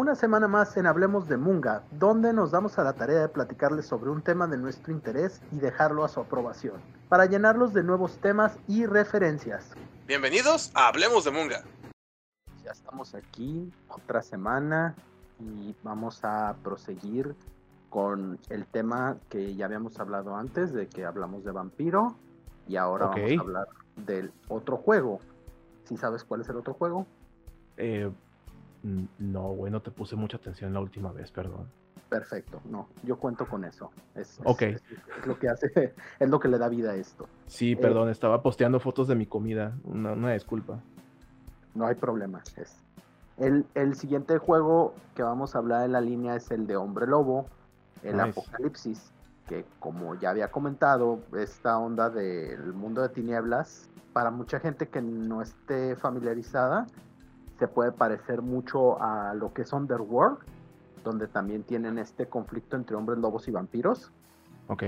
una semana más en Hablemos de Munga, donde nos damos a la tarea de platicarles sobre un tema de nuestro interés y dejarlo a su aprobación, para llenarlos de nuevos temas y referencias. Bienvenidos a Hablemos de Munga. Ya estamos aquí, otra semana, y vamos a proseguir con el tema que ya habíamos hablado antes, de que hablamos de vampiro, y ahora vamos a hablar del otro juego. ¿Sí sabes cuál es el otro juego? Eh, no, güey, no te puse mucha atención la última vez, perdón. Perfecto, no, yo cuento con eso. Es, es- Ok. es- es lo que hace, es lo que le da vida a esto. Sí, Eh. perdón, estaba posteando fotos de mi comida. Una, una disculpa. No hay problema. El, el siguiente juego que vamos a hablar en la línea es el de Hombre Lobo, el Nice. Apocalipsis, que como ya había comentado, esta onda del mundo de tinieblas, para mucha gente que no esté familiarizada, se puede parecer mucho a lo que es Underworld, donde también tienen este conflicto entre hombres lobos y vampiros. Ok.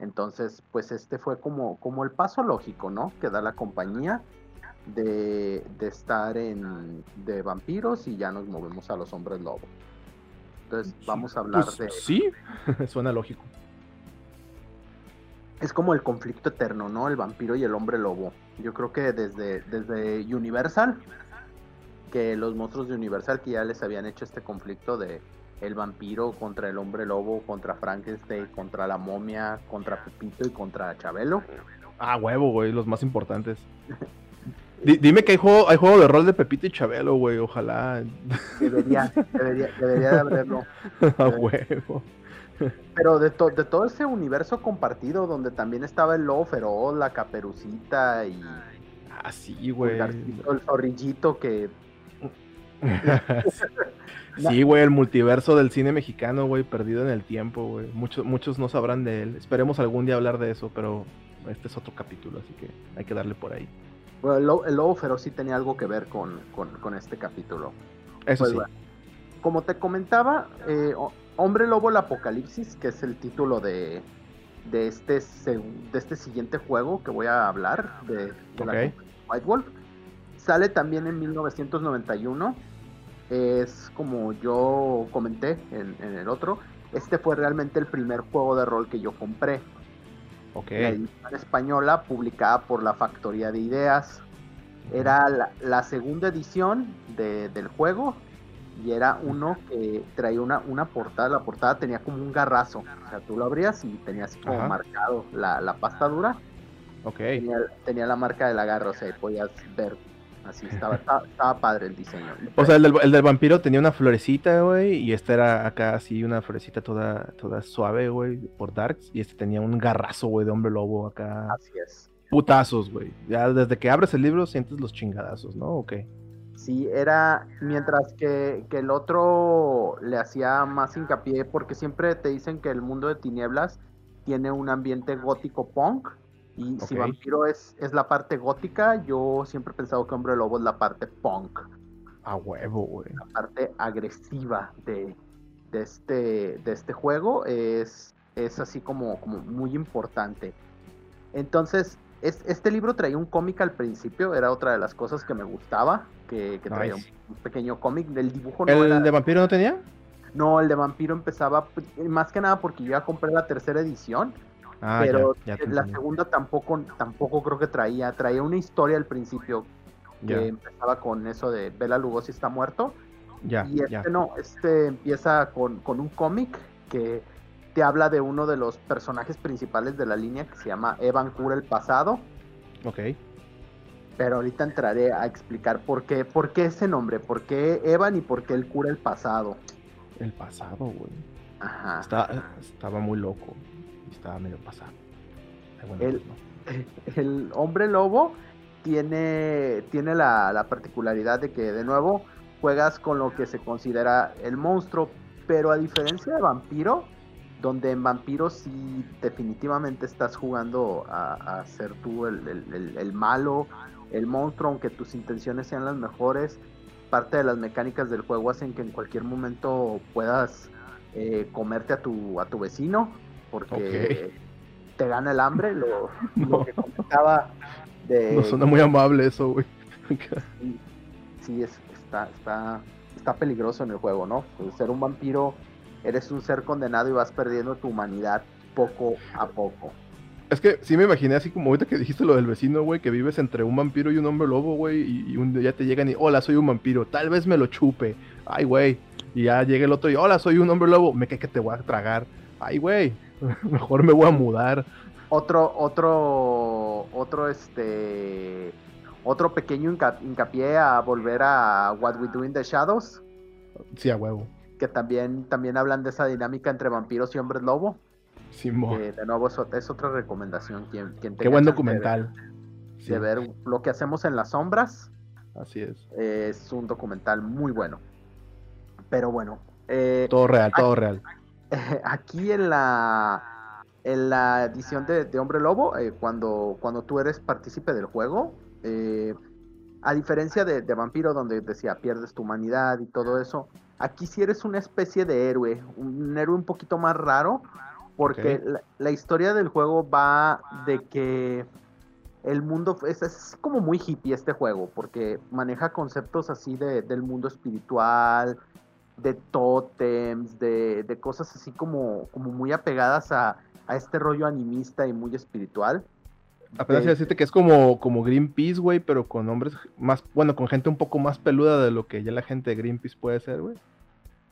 Entonces, pues este fue como, como el paso lógico, ¿no? Que da la compañía de, de estar en de vampiros y ya nos movemos a los hombres lobo. Entonces, vamos a hablar Pues, de... Sí, suena lógico. Es como el conflicto eterno, ¿no? El vampiro y el hombre lobo. Yo creo que desde, desde Universal, que los monstruos de Universal que ya les habían hecho este conflicto de el vampiro contra el hombre lobo, contra Frankenstein, contra la momia, contra Pepito y contra Chabelo. Ah, huevo, güey, los más importantes. Di- dime que hay juego, hay juego de rol de Pepito y Chabelo, güey, ojalá. Debería, debería, debería de haberlo. A huevo. Pero de, to- de todo ese universo compartido, donde también estaba el lobo feroz, la caperucita y Ah, sí, güey. El zorrillito que Sí, güey, el multiverso del cine mexicano, güey, perdido en el tiempo, güey. Muchos, muchos no sabrán de él. Esperemos algún día hablar de eso, pero este es otro capítulo, así que hay que darle por ahí. bueno, el, lo- el lobo feroz sí tenía algo que ver con, con- con este capítulo. Eso Pues sí. bueno, como te comentaba, eh, Hombre Lobo el Apocalipsis, que es el título de, de, este, de este siguiente juego que voy a hablar, de, la White Wolf, sale también en 1991. Es como yo comenté en, en el otro, este fue realmente el primer juego de rol que yo compré. Ok. La edición española publicada por la Factoría de Ideas. Era la, la segunda edición de- del juego y era uno que traía una, una portada. La portada tenía como un garrazo. O sea, tú lo abrías y tenía así como Ajá. marcado la, la pasta dura. Ok. Tenía, tenía la marca del agarro, o sea, podías ver. Así estaba, estaba, estaba padre el diseño. O sea, el del, el del vampiro tenía una florecita, güey, y esta era acá así una florecita toda, toda suave, güey, por Darks, y este tenía un garrazo, güey, de hombre lobo acá. así es. Putazos, güey. Ya desde que abres el libro sientes los chingadazos, ¿no? Ok. Sí, era mientras que, que el otro le hacía más hincapié porque siempre te dicen que el mundo de tinieblas tiene un ambiente gótico punk y si vampiro es, es la parte gótica, yo siempre he pensado que hombre lobo es la parte punk, A huevo, güey. la parte agresiva de, de, este, de este juego es, es así como, como muy importante. Entonces, es- este libro traía un cómic al principio, era otra de las cosas que me gustaba, que, que traía un, Nice. un pequeño cómic del dibujo. No, ¿El era- de vampiro no tenía? no, el de vampiro empezaba pues, más que nada porque yo ya compré la tercera edición, Ah, pero ya, ya te la segunda tampoco, tampoco creo que traía, traía una historia al principio que empezaba con eso de Bela Lugosi está muerto. Y este no, este empieza con, con un cómic que te habla de uno de los personajes principales de la línea que se llama Evan Cura el pasado. Ok. Pero ahorita entraré a explicar por qué, por qué ese nombre, por qué Evan y por qué él cura el pasado. El pasado, güey. Ajá. Estaba muy loco. Y Estaba medio pasado. El- no. El hombre lobo tiene, tiene la, la particularidad de que de nuevo juegas con lo que se considera el monstruo, pero a diferencia de vampiro, donde en vampiro sí definitivamente estás jugando a, a ser tú el, el- el- el malo, el monstruo, aunque tus intenciones sean las mejores, parte de las mecánicas del juego hacen que en cualquier momento puedas eh, comerte a tu, a tu vecino, porque te gana el hambre, lo, lo que comentaba de... No suena muy amable eso, güey. Sí, sí, es, está, está, está peligroso en el juego, ¿no? Pues ser un vampiro, eres un ser condenado y vas perdiendo tu humanidad poco a poco. Es que sí me imaginé así como ahorita que dijiste lo del vecino, güey, que vives entre un vampiro y un hombre lobo, güey, y, un día te llegan y, hola, soy un vampiro, tal vez me lo chupe, ay, güey, y ya llega el otro y, hola, soy un hombre lobo, me cae que te voy a tragar, ay, güey, mejor me voy a mudar. Otro, otro, otro, este, otro pequeño hincapié a volver a What We Do in the Shadows. Sí, a huevo. Que también, también hablan de esa dinámica entre vampiros y hombres lobo. de nuevo, eso es otra recomendación. Quien, quien Qué buen documental. De, ver lo que hacemos en las sombras. Así es. Es un documental muy bueno. Pero bueno. Eh, todo real, todo real. Aquí en la en la edición de, Hombre Lobo, eh, cuando, cuando tú eres partícipe del juego, eh, a diferencia de, Vampiro, donde decía pierdes tu humanidad y todo eso, aquí sí eres una especie de héroe, un héroe un poquito más raro, porque la, historia del juego va de que el mundo es, como muy hippie este juego, porque maneja conceptos así de, del mundo espiritual, de tótems, de, de, cosas así como, como muy apegadas a, a este rollo animista y muy espiritual. Apenas iba decirte que es como, como Greenpeace, güey, pero con hombres más, bueno, con gente un poco más peluda de lo que ya la gente de Greenpeace puede ser, güey.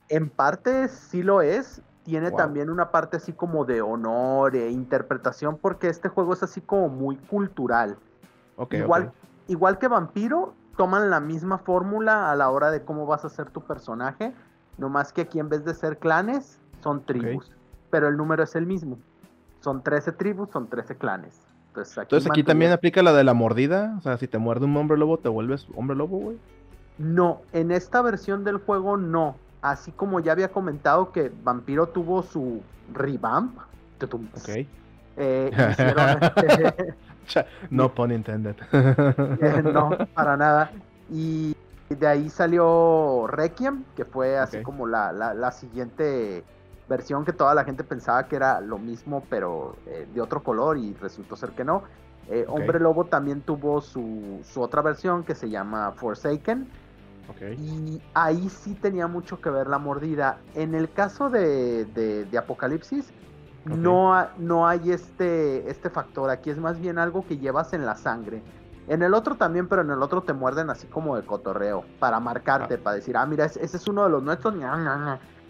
En parte sí lo es. Tiene también una parte así como de honor e interpretación, porque este juego es así como muy cultural. igual, igual que Vampiro, toman la misma fórmula a la hora de cómo vas a ser tu personaje. Nomás que aquí en vez de ser clanes, son tribus. Pero el número es el mismo. Son 13 tribus, son 13 clanes. Entonces aquí, también aplica la de la mordida. O sea, si te muerde un hombre lobo, te vuelves hombre lobo, güey. No, en esta versión del juego no. Así como ya había comentado que Vampiro tuvo su revamp. Ok. Eh, no pun intended. Eh, no, para nada. Y de ahí salió Requiem, que fue así como la, la, la siguiente versión que toda la gente pensaba que era lo mismo, pero eh, de otro color y resultó ser que no. Eh, Hombre Lobo también tuvo su, otra versión que se llama Forsaken. Y ahí sí tenía mucho que ver la mordida. En el caso de, de, Apocalipsis, no, no hay este, este factor. Aquí es más bien algo que llevas en la sangre. En el otro también, pero en el otro te muerden así como de cotorreo, para marcarte, ah. para decir, ah, mira, ese, es uno de los nuestros,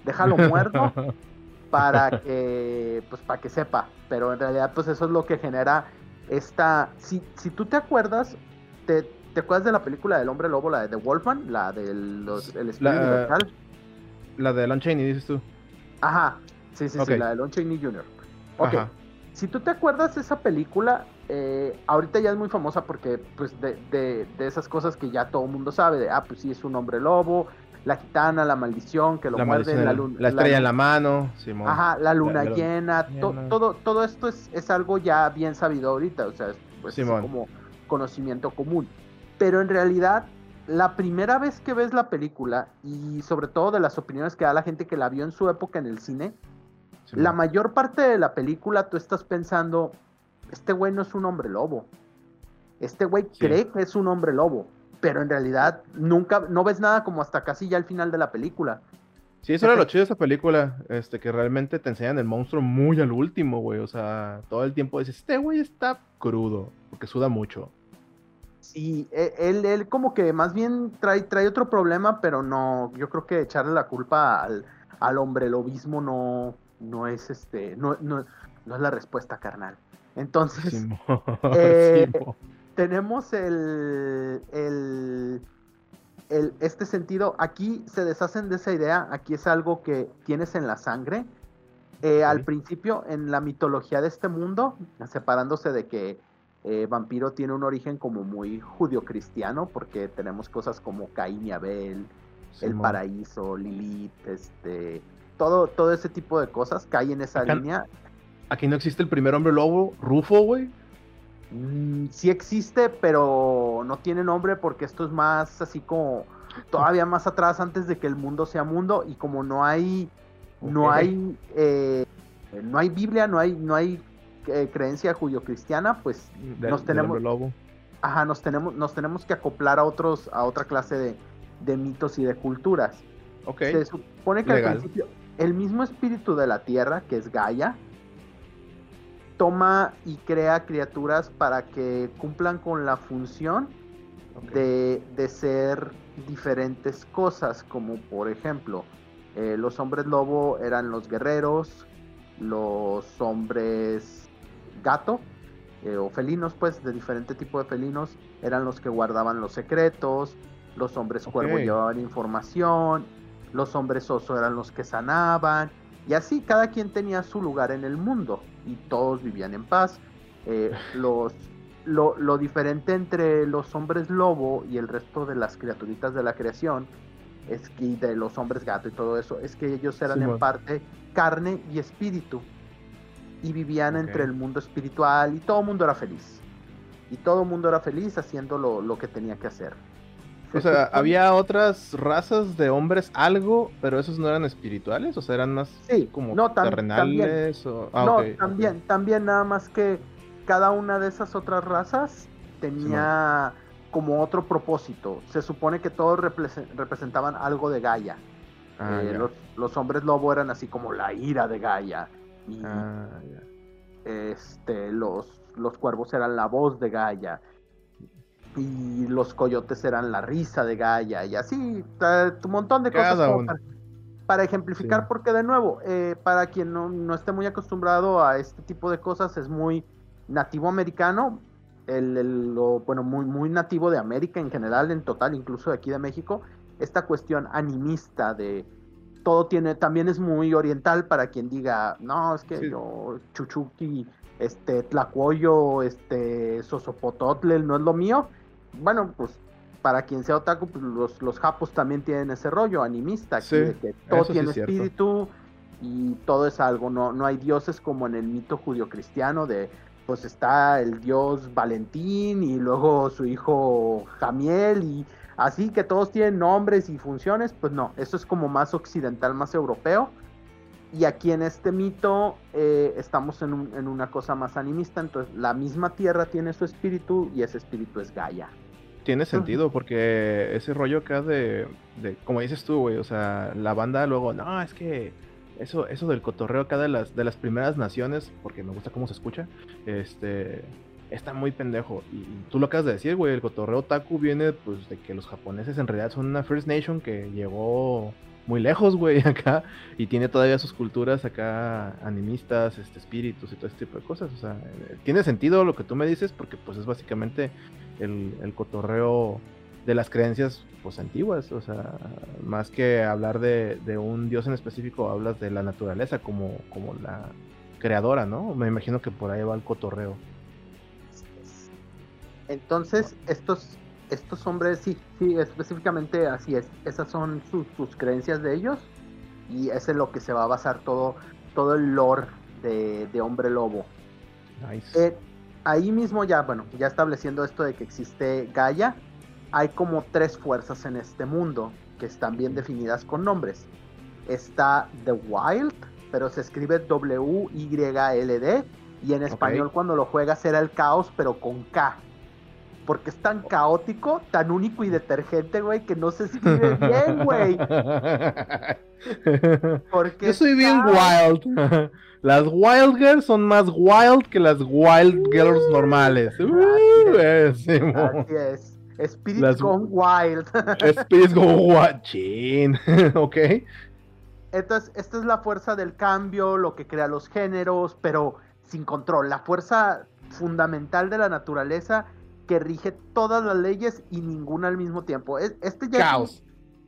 déjalo muerto para que, pues, para que sepa. Pero en realidad, pues eso es lo que genera esta. Si, si tú te acuerdas, te, te acuerdas de la película del hombre lobo, la de The Wolfman, la del el espíritu la, La de Lon Chaney, dices tú. Ajá, sí, sí, sí, la de Lon Chaney Jr. Ok. Si tú te acuerdas de esa película, eh, ahorita ya es muy famosa porque, pues, de, de, de esas cosas que ya todo el mundo sabe, de, ah, pues sí, es un hombre lobo, la gitana, la maldición, que lo muerde la luna. La estrella en la mano, Ajá, la luna llena, todo, todo esto es, es, algo ya bien sabido ahorita, o sea, pues, es como conocimiento común. Pero en realidad, la primera vez que ves la película, y sobre todo de las opiniones que da la gente que la vio en su época en el cine, la mayor parte de la película tú estás pensando, este güey no es un hombre lobo. Este güey cree que es un hombre lobo pero en realidad nunca, no ves nada como hasta casi ya al final de la película. Sí, eso era lo chido de esa película, este, que realmente te enseñan el monstruo muy al último, güey, o sea, todo el tiempo dices, este güey está crudo, porque suda mucho. Sí, e, él, él como que más bien trae, trae otro problema, pero no, yo creo que echarle la culpa al, al hombre lobismo no, no es este, no, no, no es la respuesta, carnal. Entonces, eh, tenemos el, el, este sentido, aquí se deshacen de esa idea, aquí es algo que tienes en la sangre. Eh, al principio, en la mitología de este mundo, separándose de que eh, Vampiro tiene un origen como muy judio-cristiano, porque tenemos cosas como Caín y Abel, el paraíso, Lilith, este, todo, todo ese tipo de cosas cae en esa línea. Aquí no existe el primer hombre lobo, Rufo, güey. Mm, sí existe, pero no tiene nombre porque esto es más así como todavía más atrás antes de que el mundo sea mundo y como no hay no hay eh, no hay Biblia, no hay no hay eh, creencia judio-cristiana, pues nos tenemos lobo. Ajá, nos tenemos nos tenemos que acoplar a otros a otra clase de, de mitos y de culturas. Ok. Se supone que Legal. al principio el mismo espíritu de la tierra, que es Gaia, toma y crea criaturas para que cumplan con la función de, de ser diferentes cosas, como por ejemplo, eh, los hombres lobo eran los guerreros, los hombres gato, eh, o felinos, pues, de diferente tipo de felinos, eran los que guardaban los secretos, los hombres cuervo llevaban información, los hombres oso eran los que sanaban, y así cada quien tenía su lugar en el mundo, y todos vivían en paz. Eh, los, lo, lo diferente entre los hombres lobo y el resto de las criaturitas de la creación, es que y de los hombres gato y todo eso, es que ellos eran en parte carne y espíritu y vivían entre el mundo espiritual y todo el mundo era feliz. Y todo el mundo era feliz haciendo lo, lo que tenía que hacer. O Se sea, había otras razas de hombres algo, pero esos no eran espirituales, o sea, eran más Sí, como no, tam- terrenales o ah, no, también, también nada más que cada una de esas otras razas tenía como otro propósito. Se supone que todos represe- representaban algo de Gaia. Ah, Eh, los, los hombres lobo eran así como la ira de Gaia. Y Ah, este, los, los cuervos eran la voz de Gaia. Y los coyotes eran la risa de Gaia. Y así, un montón de cosas. Para, para ejemplificar, Sí. porque de nuevo, eh, para quien no, no esté muy acostumbrado a este tipo de cosas, es muy nativo americano. El, el- lo, bueno, muy, muy nativo de América en general, en total, incluso de aquí de México. Esta cuestión animista de todo tiene, también es muy oriental para quien diga, no, es que Sí. yo, Chuchuki, este, Tlacuoyo, este, Sosopototle, no es lo mío. Bueno, pues para quien sea otaku, pues los, los japos también tienen ese rollo animista, Sí, de que todo sí tiene es espíritu y todo es algo, no, no hay dioses como en el mito judio-cristiano de, pues está el dios Valentín y luego su hijo Jamiel y así que todos tienen nombres y funciones, pues no, eso es como más occidental, más europeo. Y aquí en este mito eh, estamos en, un- en una cosa más animista, entonces la misma tierra tiene su espíritu y ese espíritu es Gaia. Tiene sentido, porque ese rollo acá de, de como dices tú, güey, o sea, la banda luego, no, es que eso, eso del cotorreo acá de las, de las primeras naciones, porque me gusta cómo se escucha, este, está muy pendejo. Y, y tú lo acabas de decir, güey, el cotorreo taku viene, pues, de que los japoneses en realidad son una First Nation que llegó muy lejos, güey, acá, y tiene todavía sus culturas acá animistas, este, espíritus y todo este tipo de cosas. O sea, eh, tiene sentido lo que tú me dices, porque pues es básicamente el, el cotorreo de las creencias pues antiguas, o sea, más que hablar de, de un dios en específico, hablas de la naturaleza como, como la creadora, ¿no? Me imagino que por ahí va el cotorreo. Entonces, estos, estos hombres, sí, sí, específicamente así es. Esas son sus, sus creencias de ellos. Y ese es lo que se va a basar todo, todo el lore de, de Hombre Lobo. Nice. Eh, ahí mismo ya, bueno, ya estableciendo esto de que existe Gaia, hay como tres fuerzas en este mundo que están bien definidas con nombres. Está The Wild, pero se escribe W-Y-L-D, y en español cuando lo juegas era el caos, pero con K. Porque es tan caótico, tan único y detergente, güey, que no se escribe bien, güey. Porque Yo soy bien caos. wild. Las wild girls son más wild que las wild girls normales. Así Uh. Así es. Spirit Las- Gone Wild. Space go guachín. ok. Entonces, esta es la fuerza del cambio, lo que crea los géneros, pero sin control. La fuerza fundamental de la naturaleza que rige todas las leyes y ninguna al mismo tiempo. Es- Este ya es Caos.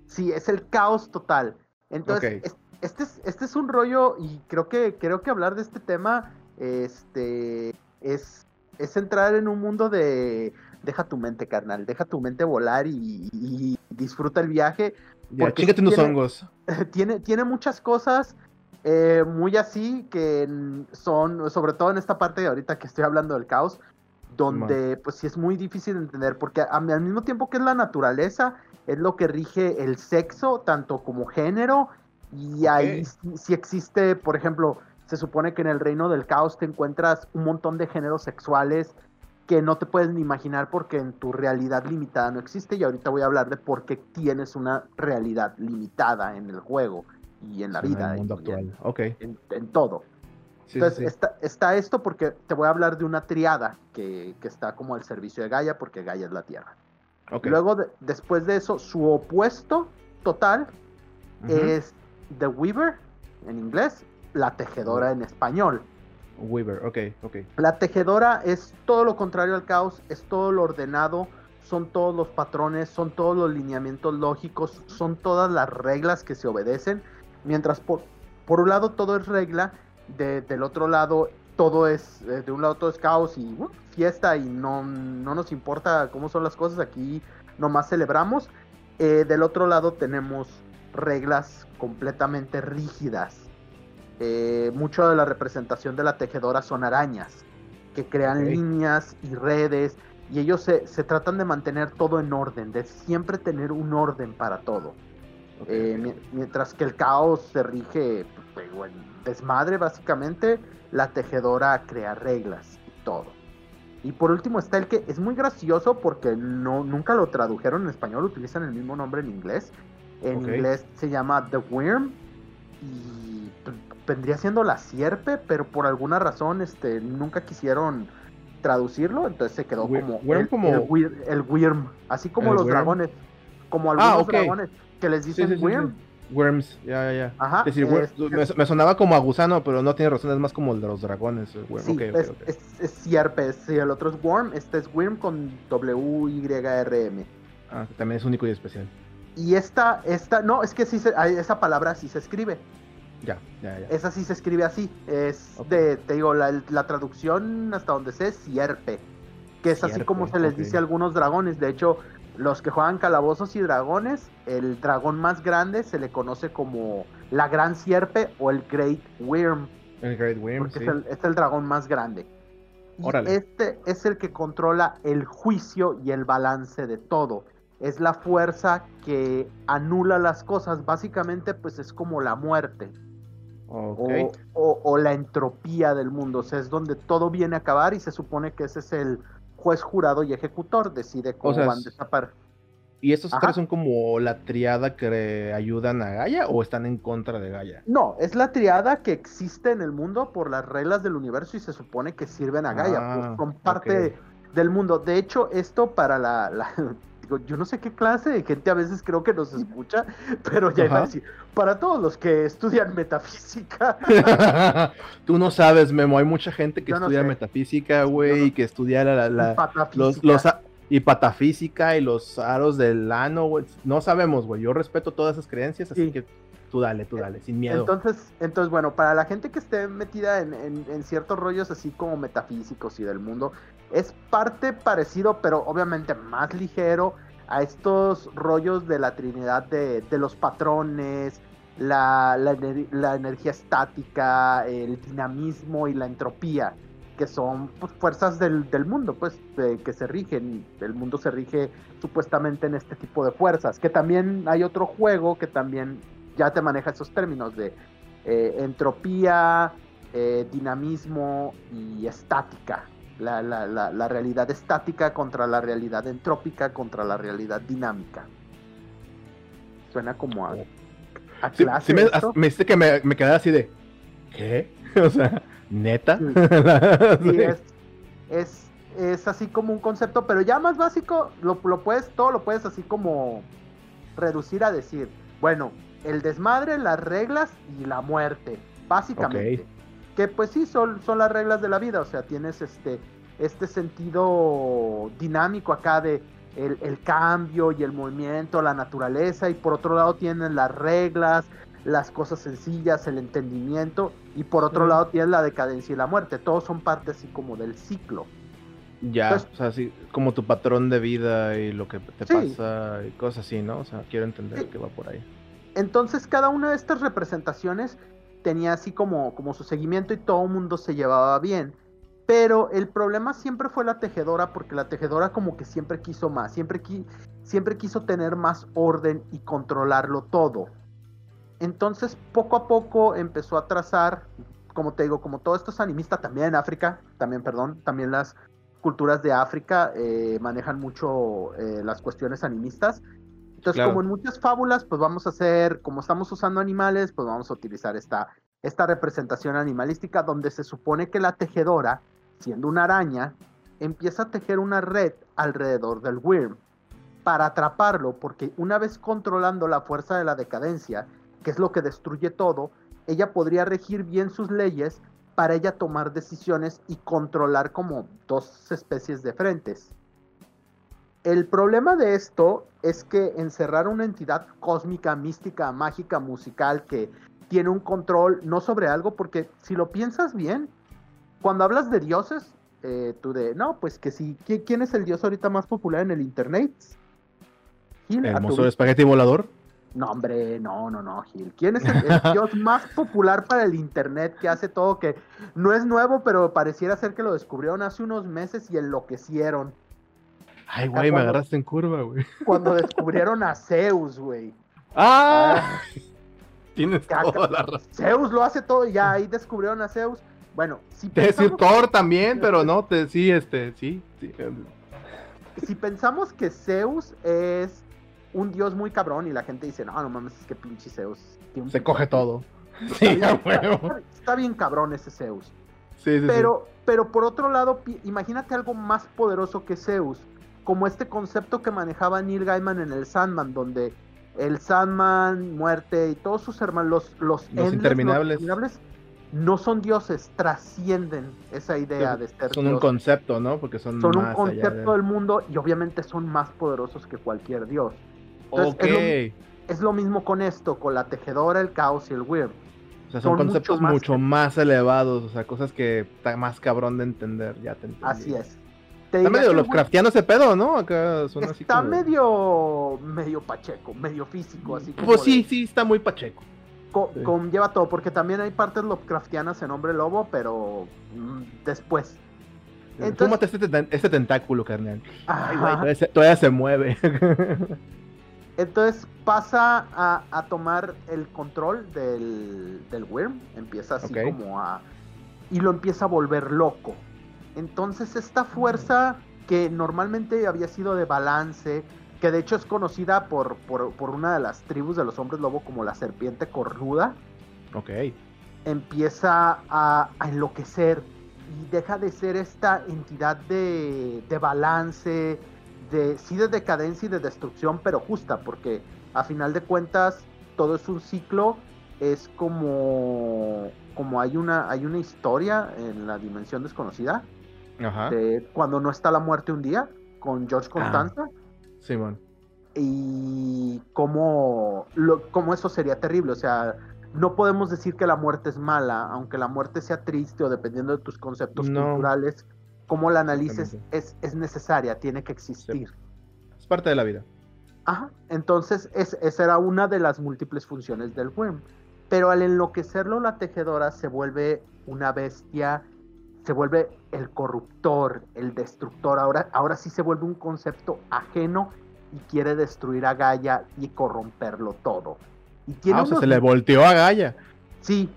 sí, es el caos total. Entonces, es- este, es, este es un rollo y creo que, creo que hablar de este tema este, es, es entrar en un mundo de deja tu mente, carnal, deja tu mente volar y, y disfruta el viaje porque unos tiene- hongos. tiene, tiene muchas cosas eh, muy así que son, sobre todo en esta parte de ahorita que estoy hablando del caos, donde pues sí es muy difícil de entender, porque a- al mismo tiempo que es la naturaleza, es lo que rige el sexo, tanto como género, y ahí sí, sí existe, por ejemplo, se supone que en el reino del caos te encuentras un montón de géneros sexuales que no te puedes ni imaginar porque en tu realidad limitada no existe y ahorita voy a hablar de por qué tienes una realidad limitada en el juego y en la vida. En el mundo en- actual. Ok. En, en todo. Sí, Entonces sí. Está, está esto porque te voy a hablar de una triada que, que está como al servicio de Gaia porque Gaia es la Tierra. Luego, de- después de eso, su opuesto total es The Weaver en inglés, la tejedora en español. Weaver, ok, ok. La tejedora es todo lo contrario al caos, es todo lo ordenado, son todos los patrones, son todos los lineamientos lógicos, son todas las reglas que se obedecen, mientras por, por un lado todo es regla, de- del otro lado todo es, eh, de un lado todo es caos y uh, fiesta y no, no nos importa cómo son las cosas, aquí nomás celebramos. Eh, del otro lado tenemos reglas completamente rígidas. Eh, mucho de la representación de la tejedora son arañas que crean líneas y redes y ellos se, se tratan de mantener todo en orden, de siempre tener un orden para todo. Eh, mientras que el caos se rige pues, en desmadre básicamente, la tejedora crea reglas y todo. Y por último está el que es muy gracioso porque no, nunca lo tradujeron en español, utilizan el mismo nombre en inglés. En inglés se llama The Worm y vendría siendo la sierpe, pero por alguna razón este, nunca quisieron traducirlo, entonces se quedó como, worm el, como- el así como los worm. dragones, como algunos Ah, ok. dragones que les dicen sí, sí, Wyrm. sí. Worms, ya, ya, ya. Ajá, Es decir, wor- es- me, me sonaba como a gusano, pero no tiene razón, es más como el de los dragones. worm. Sí, es, ok. es- sí, el otro es Worm, este es Wyrm con W-Y-R-M. Ah, también es único y especial. Y esta, esta, no, es que sí, se, esa palabra sí se escribe, Ya, ya, ya. esa sí se escribe así, es de, te digo, la, la traducción hasta donde sé es sierpe, que es así como se les dice a algunos dragones, de hecho, los que juegan calabozos y dragones, el dragón más grande se le conoce como la gran sierpe o el Great Wyrm. El Great Worm, porque sí. es, el, es el dragón más grande. Y Órale. este es el que controla el juicio y el balance de todo. Es la fuerza que anula las cosas. Básicamente, pues es como la muerte o- o la entropía del mundo. O sea, es donde todo viene a acabar y se supone que ese es el juez, jurado y ejecutor. Decide cómo sea, van a es- desaparecer. ¿Y estos Ajá. tres son como la triada que ayudan a Gaia o están en contra de Gaia? No, es la triada que existe en el mundo por las reglas del universo y se supone que sirven a Gaia, Ah, pues, son parte del mundo. De hecho, esto para la, la- digo, yo no sé qué clase de gente a veces creo que nos escucha, pero ya iba a decir, para todos los que estudian metafísica, Tú no sabes, Memo. Hay mucha gente que Yo no estudia sé. metafísica, güey, no- y que estudia la, la- los, los y patafísica y los aros del ano, güey. No sabemos, güey. Yo respeto todas esas creencias, así Sí. que tú dale, tú dale, sin miedo. Entonces, entonces, bueno, para la gente que esté metida en, en- en ciertos rollos así como metafísicos y del mundo, es parte parecido, pero obviamente más ligero a estos rollos de la Trinidad de, los patrones, la, la ener- la energía estática, el dinamismo y la entropía, que son pues, fuerzas del, del mundo, pues, que se rigen. El mundo se rige supuestamente en este tipo de fuerzas. Que también hay otro juego que también ya te maneja esos términos de eh, entropía, eh, dinamismo y estática. La, la- la- la realidad estática contra la realidad entrópica contra la realidad dinámica. Suena como a, a Sí, clase sí me, hiciste que me, me quedara así de. ¿Qué? O sea, ¿neta? Sí. Sí. Sí, es, es, es así como un concepto, pero ya más básico, lo, lo puedes, todo lo puedes así como reducir a decir, bueno, el desmadre, las reglas y la muerte, básicamente. Que pues sí, son, son las reglas de la vida, o sea, tienes este, este sentido dinámico acá de el, el cambio y el movimiento, la naturaleza, y por otro lado tienen las reglas, las cosas sencillas, el entendimiento, y por otro lado tienes la decadencia y la muerte. Todos son parte así como del ciclo. Ya, o sea, sí, como tu patrón de vida y lo que te Sí. pasa y cosas así, ¿no? O sea, quiero entender Sí. que va por ahí. Entonces cada una de estas representaciones tenía así como, como su seguimiento y todo el mundo se llevaba bien. Pero el problema siempre fue la tejedora, porque la tejedora como que siempre quiso más, siempre, siempre quiso tener más orden y controlarlo todo. Entonces poco a poco empezó a trazar, como te digo, como todo esto es animista también en África, también, perdón, también las, culturas de África eh, manejan mucho eh, las cuestiones animistas. Entonces, Claro. como en muchas fábulas, pues vamos a hacer, como estamos usando animales, pues vamos a utilizar esta, esta representación animalística donde se supone que la tejedora, siendo una araña, empieza a tejer una red alrededor del Wyrm para atraparlo, porque una vez controlando la fuerza de la decadencia, que es lo que destruye todo, ella podría regir bien sus leyes para ella tomar decisiones y controlar como dos especies de frentes. El problema de esto es que encerrar una entidad cósmica, mística, mágica, musical que tiene un control no sobre algo, porque si lo piensas bien, cuando hablas de dioses, eh, tú de, no, pues que sí, ¿qui- ¿quién es el dios ahorita más popular en el internet? Gil, El monstruo de espagueti volador. no, hombre, no, no, no, Gil. ¿Quién es el, el dios más popular para el internet que hace todo que no es nuevo, pero pareciera ser que lo descubrieron hace unos meses y enloquecieron? Ay, güey, me agarraste en curva, güey. Cuando descubrieron a Zeus, güey. ¡Ah! Tienes Caca. toda la razón. Zeus lo hace todo y ya ahí descubrieron a Zeus. Bueno, si Te decir pensamos, Thor también, pero no, te, sí, este, sí. sí. si pensamos que Zeus es un dios muy cabrón y la gente dice, no, no mames, es que pinche Zeus. tiene un Se coge todo. Está Sí, bien, está- huevo. está bien cabrón ese Zeus. Sí, sí, sí. Pero, pero por otro lado, imagínate algo más poderoso que Zeus, como este concepto que manejaba Neil Gaiman en el Sandman, donde el Sandman, muerte y todos sus hermanos, los, los, endless, interminables. interminables, no son dioses, trascienden esa idea de ser Son un concepto, ¿no? Porque son, Son un concepto allá de... del mundo y obviamente son más poderosos que cualquier dios. Entonces, Ok. es Es lo mismo con esto, con la tejedora, el caos y el weird. O sea, son, son conceptos mucho más, elevados, o sea, cosas que está más cabrón de entender, ya te entendí. Así es. Te Está medio Lovecraftiano ese pedo, ¿no? Acá suena así Está como... medio, medio pacheco, medio físico, así como Pues sí, de- sí, está muy pacheco. co- sí. conlleva todo, porque también hay partes Lovecraftianas en Hombre Lobo, pero mm, después. Entonces- Fúmate este, ten- este tentáculo, carnal. Ay, güey, Ajá. todavía se, todavía se mueve. Entonces pasa a, a tomar el control del, del Worm, empieza así como a... y lo empieza a volver loco. Entonces esta fuerza que normalmente había sido de balance, que de hecho es conocida por, por, por una de las tribus de los hombres lobo como la serpiente cornuda, ok. empieza a, a enloquecer y deja de ser esta entidad de, de balance, de sí de decadencia y de destrucción, pero justa, porque a final de cuentas todo es un ciclo, es como, como hay, una, hay una historia en la dimensión desconocida, Ajá. de cuando no está la muerte un día, con George Constanza, Simón. y cómo, lo, cómo eso sería terrible. O sea, no podemos decir que la muerte es mala, aunque la muerte sea triste o dependiendo de tus conceptos No. culturales, cómo la analices es, es necesaria, tiene que existir. Es parte de la vida. Ajá. Entonces, es- esa era una de las múltiples funciones del worm. Pero al enloquecerlo, la tejedora se vuelve una bestia, se vuelve el corruptor, el destructor. Ahora, ahora sí se vuelve un concepto ajeno y quiere destruir a Gaia y corromperlo todo. Y tiene Ah, o sea, se le volteó a Gaia. Sí,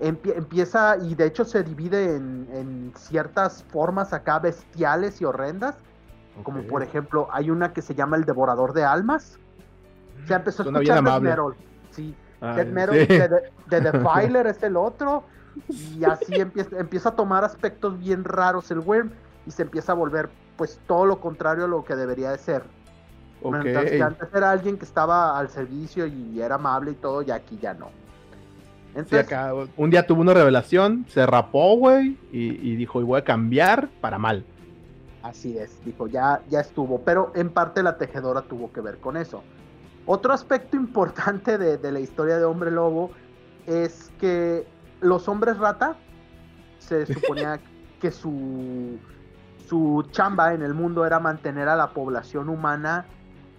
empie- empieza y de hecho se divide en, en ciertas formas acá bestiales y horrendas. Como por ejemplo, hay una que se llama el devorador de almas. Se empezó a Suena escuchar amable. Sí, death metal sí. de, de, de Defiler es el otro. Y así empieza, empieza a tomar aspectos bien raros el Worm y se empieza a volver pues todo lo contrario a lo que debería de ser. Mientras que antes era alguien que estaba al servicio y era amable y todo, y aquí ya no. Sí, Entonces, acá, un día tuvo una revelación, se rapó, güey, y, y dijo, y voy a cambiar para mal. Así es, dijo, ya, ya estuvo, pero en parte la tejedora tuvo que ver con eso. Otro aspecto importante de, de la historia de Hombre Lobo es que los hombres rata se suponía que su, su chamba en el mundo era mantener a la población humana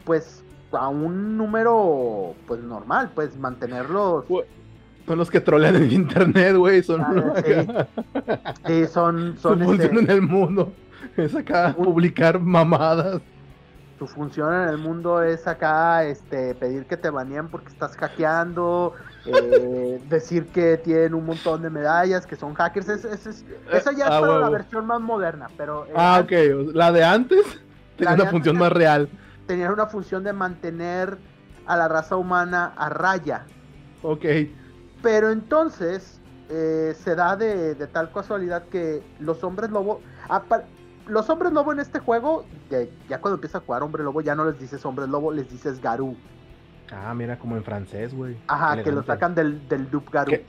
pues a un número pues normal, pues mantenerlos Son los que trolean en internet, güey. Son Ah, sí. sí, son, son este, en el mundo. Es acá Un- publicar mamadas. Tu función en el mundo es acá este pedir que te baneen porque estás hackeando, eh, decir que tienen un montón de medallas, que son hackers. Es, es- es- esa ya es ah, para la versión más moderna, pero eh, Ah, ok. La de antes tenía una función más real. tenían una función de mantener a la raza humana a raya. Ok. Pero entonces eh, se da de, de tal casualidad que los hombres lobo. Los hombres lobo en este juego, ya cuando empiezas a jugar hombre lobo, ya no les dices hombres lobo, les dices Garú. Ah, mira, como en francés, güey. Ajá, que lo sacan del, del dub Garú. ¿Qué?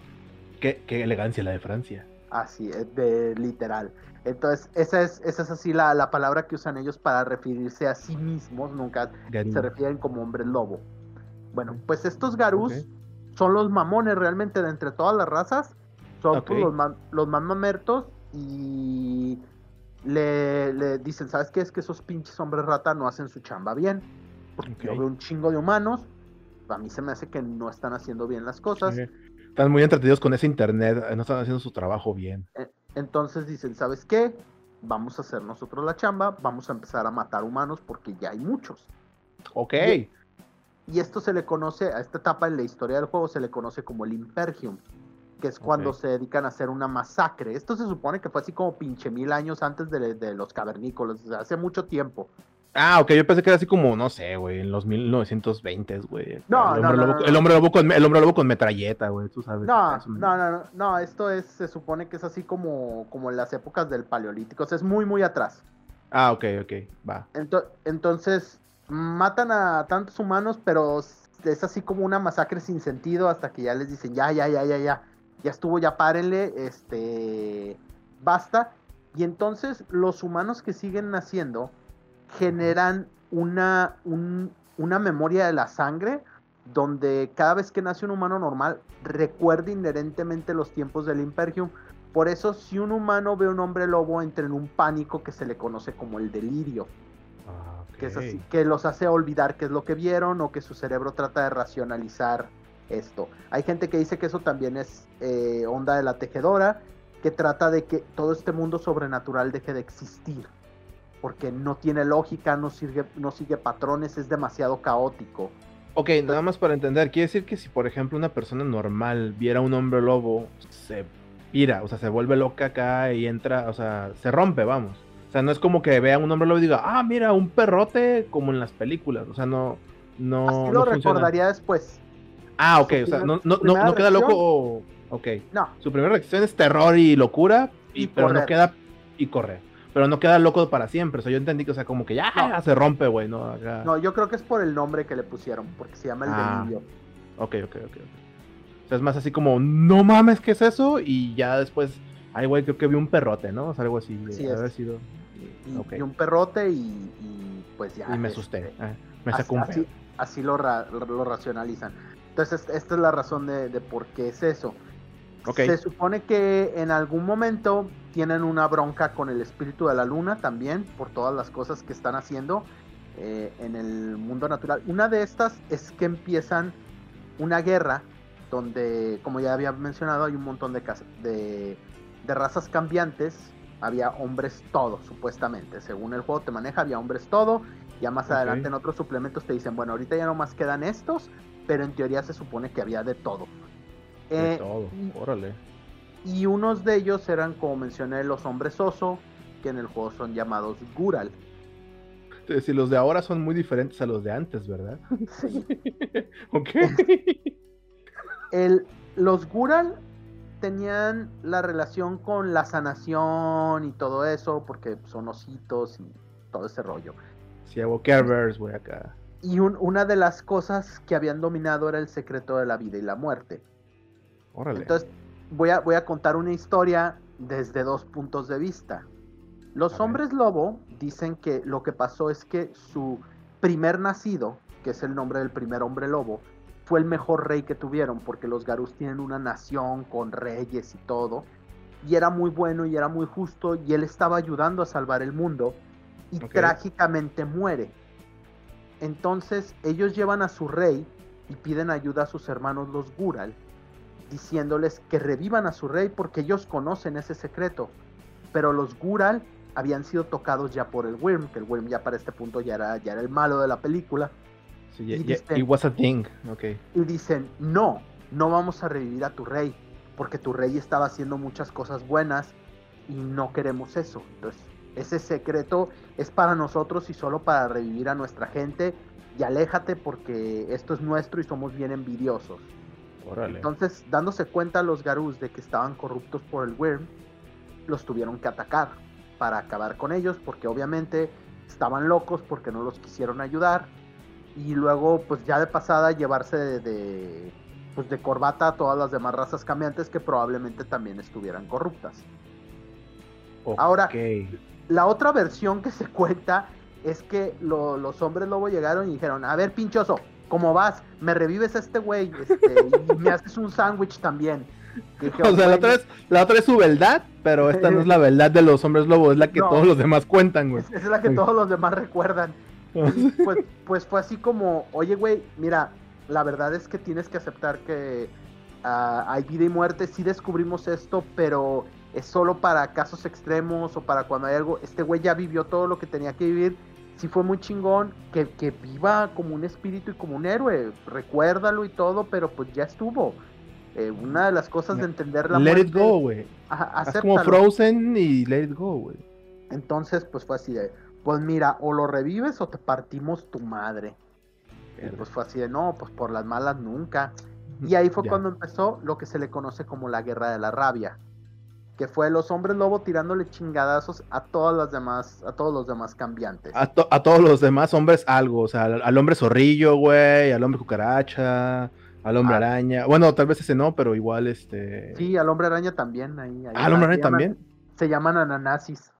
Qué, qué elegancia la de Francia. Así, es de literal. Entonces, esa es, esa es así la, la palabra que usan ellos para referirse a sí mismos, nunca Garú. se refieren como hombres lobo. Bueno, pues estos Garús son los mamones realmente de entre todas las razas. Son pues, los, ma- los más mamertos y le, le dicen, ¿sabes qué? Es que esos pinches hombres rata no hacen su chamba bien. Porque Ok. yo veo un chingo de humanos. A mí se me hace que no están haciendo bien las cosas. Están muy entretenidos con ese internet, eh, no están haciendo su trabajo bien. Entonces dicen, ¿sabes qué? Vamos a hacer nosotros la chamba, vamos a empezar a matar humanos porque ya hay muchos. Ok. Y- Y esto se le conoce, a esta etapa en la historia del juego se le conoce como el Impergium, que es cuando se dedican a hacer una masacre. Esto se supone que fue así como pinche mil años antes de, de los cavernícolas, o sea, hace mucho tiempo. Ah, ok, yo pensé que era así como, no sé, güey, en los 1920, güey. No, el no, hombre, no, lobo, no, el hombre lobo con el hombre lobo con metralleta, güey, tú sabes. No, no, no, no, no, esto es, se supone que es así como, como en las épocas del Paleolítico, o sea, es muy, muy atrás. Ah, ok, ok, va. Ento- entonces, matan a tantos humanos, pero es así como una masacre sin sentido hasta que ya les dicen, ya, ya, ya, ya, ya, ya estuvo, ya párenle, este, basta. Y entonces los humanos que siguen naciendo generan una, un- una memoria de la sangre donde cada vez que nace un humano normal recuerda inherentemente los tiempos del Impergium. Por eso si un humano ve un hombre lobo entra en un pánico que se le conoce como el delirio Ah, que es así, que los hace olvidar qué es lo que vieron o que su cerebro trata de racionalizar esto. Hay gente que dice que eso también es eh, onda de la tejedora, que trata de que todo este mundo sobrenatural deje de existir, porque no tiene lógica, no sigue, no sigue patrones, es demasiado caótico. Ok, nada más para entender, quiere decir que si por ejemplo una persona normal viera un hombre lobo, se pira, o sea, se vuelve loca acá y entra, o sea, se rompe, vamos. O sea, no es como que vea un hombre lobo y diga, ah, mira, un perrote como en las películas, o sea, no, no, Así no lo funciona. recordaría después. Ah, ok, o sea, no, no, no, queda loco, ok. No, Su primera reacción es terror y locura, y, Y pero no queda, y correr. Pero no queda loco para siempre, o sea, yo entendí que, o sea, como que ya No. se rompe, güey, ¿no? Acá- no, yo creo que es por el nombre que le pusieron, porque se llama el Ah. delirio. Ok, ok, ok. O sea, es más así como, no mames, ¿qué es eso? Y ya después, ay, güey, creo que vi un perrote, ¿no? O sea, algo así. de Así es. haber sido. Y, un perrote y, y, pues ya. Y me este, asusté. ah, me Así, sacó un así, así lo, ra- lo racionalizan. Entonces, esta es la razón de, de por qué es eso. Se supone que en algún momento tienen una bronca con el espíritu de la luna también, por todas las cosas que están haciendo eh, en el mundo natural. Una de estas es que empiezan una guerra donde, como ya había mencionado, hay un montón de, de, de razas cambiantes. Había hombres todo, supuestamente. Según el juego te maneja, había hombres todo. Ya más adelante en otros suplementos te dicen, bueno, ahorita ya nomás quedan estos, pero en teoría se supone que había de todo. De Eh, todo. Órale. y unos de ellos eran, como mencioné, los hombres oso, que en el juego son llamados Gural. Es decir, los de ahora son muy diferentes a los de antes, ¿verdad? Sí. ok. El, los Gural tenían la relación con la sanación y todo eso, porque son ositos y todo ese rollo. Si hago güey, acá. Y un- una de las cosas que habían dominado era el secreto de la vida y la muerte. Órale. Entonces, voy a, voy a contar una historia desde dos puntos de vista. Los A ver. hombres lobo dicen que lo que pasó es que su primer nacido, que es el nombre del primer hombre lobo, fue el mejor rey que tuvieron, porque los Garús tienen una nación con reyes y todo, y era muy bueno y era muy justo, y él estaba ayudando a salvar el mundo, y trágicamente muere. Entonces ellos llevan a su rey y piden ayuda a sus hermanos los Gural, diciéndoles que revivan a su rey porque ellos conocen ese secreto. Pero los Gural habían sido tocados ya por el Wyrm, que el Wyrm ya para este punto ya era, ya era el malo de la película. Sí, Y ya- ya- dicen- it was a thing. Ok. Y dicen, no, no vamos a revivir a tu rey, porque tu rey estaba haciendo muchas cosas buenas y no queremos eso. Entonces, ese secreto es para nosotros y solo para revivir a nuestra gente. Y aléjate porque esto es nuestro y somos bien envidiosos. Órale. Entonces, dándose cuenta los Garús de que estaban corruptos por el Wyrm, los tuvieron que atacar para acabar con ellos, porque obviamente estaban locos porque no los quisieron ayudar. Y luego, pues ya de pasada, llevarse de, de, pues, de corbata a todas las demás razas cambiantes que probablemente también estuvieran corruptas. ahora-. La otra versión que se cuenta es que lo- los hombres lobo llegaron y dijeron, a ver pinchoso, ¿cómo vas? Me revives a este güey este, y me haces un sándwich también. Dije, O sea, la "Bueno, otra, es, la otra es su verdad, pero esta no es la verdad de los hombres lobos, es la que No. todos los demás cuentan, güey. es- la que todos los demás recuerdan. Y pues, pues fue así como, oye güey, mira, la verdad es que tienes que aceptar que ah, hay vida y muerte, sí descubrimos esto, pero es solo para casos extremos o para cuando hay algo, este güey ya vivió todo lo que tenía que vivir, sí fue muy chingón, que, que viva como un espíritu y como un héroe, recuérdalo y todo, pero pues ya estuvo. Eh, una de las cosas de entender la Let it muerte, go, güey. Haz como. Frozen y let it go, güey. Entonces, pues fue así de, pues mira, o lo revives o te partimos tu madre. Y pues fue así de, no, pues por las malas nunca. Y ahí fue cuando empezó lo que se le conoce como la guerra de la rabia. Que fue los hombres lobo tirándole chingadazos a todas las demás, a todos los demás cambiantes. A, to- a todos los demás hombres algo, o sea, al, al hombre zorrillo, güey, al hombre cucaracha, al hombre Ah. araña. Bueno, tal vez ese no, pero igual este... Sí, al hombre araña también. Ahí, ahí Ah, al hombre araña llaman- también. Se llaman ananasis.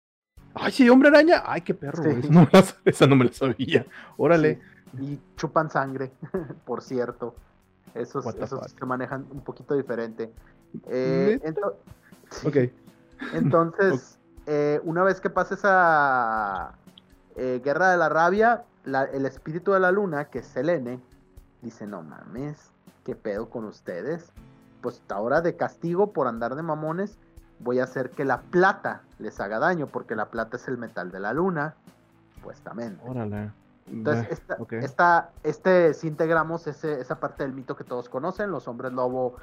Ay, sí, hombre araña. Ay, qué perro, güey. Sí. Esa no, me la sab- esa no me la sabía. Órale. Sí, Y chupan sangre, por cierto. Esos, esos se manejan un poquito diferente. Eh, ento-. Ok. Entonces, eh, una vez que pasa esa eh, guerra de la rabia, la- el espíritu de la luna, que es Selene, dice, no mames, ¿qué pedo con ustedes? Pues ahora de castigo por andar de mamones, voy a hacer que la plata les haga daño, porque la plata es el metal de la luna, supuestamente. Órale. Entonces, esta, esta- este, si integramos ese- esa parte del mito que todos conocen, los hombres lobo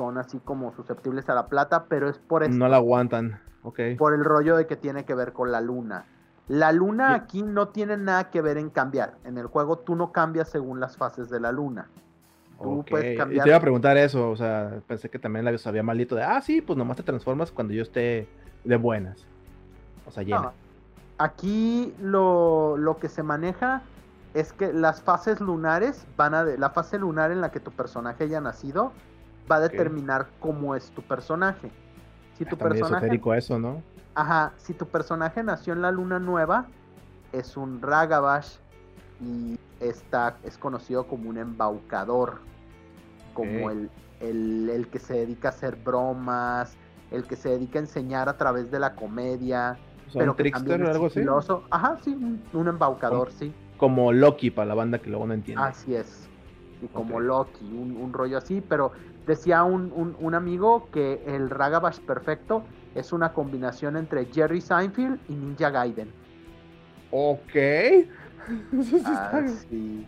son así como susceptibles a la plata, pero es por esto No la aguantan. Ok. por el rollo de que tiene que ver con la luna. La luna aquí no tiene nada que ver en cambiar. En el juego tú no cambias según las fases de la luna. Tú puedes Y cambiar. te iba a preguntar eso, o sea, pensé que también la sabía malito de, ah, sí, pues nomás te transformas cuando yo esté de buenas. O sea, llena. No. Aquí lo, lo que se maneja es que las fases lunares van a... de- la fase lunar en la que tu personaje haya nacido va a determinar cómo es tu personaje. Si tu medio personaje... eso, ¿no? Ajá, si tu personaje nació en la luna nueva, es un Ragabash y está, es conocido como un embaucador, como el, el, el que se dedica a hacer bromas, el que se dedica a enseñar a través de la comedia, O sea, pero un que trickster o es algo así. Ajá, sí, un, un embaucador, sí, Como Loki para la banda que luego no entiende. así es. Y como Ok. Loki, un, un rollo así, pero decía un, un, un amigo que el Ragabash perfecto es una combinación entre Jerry Seinfeld y Ninja Gaiden. Ok. Ah, sí.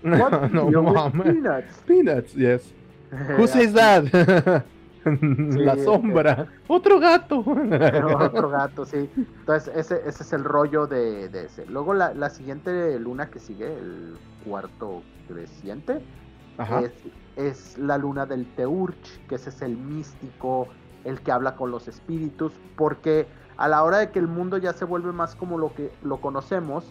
No, What mames. peanuts? Peanuts, yes. Who says that? La Sí, sombra. Otro gato. Otro gato, sí. Entonces, ese, ese es el rollo de, de ese. Luego, la, la siguiente luna que sigue, el cuarto creciente, Ajá. es, es la luna del Teurch, que ese es el místico, el que habla con los espíritus, porque a la hora de que el mundo ya se vuelve más como lo que lo conocemos,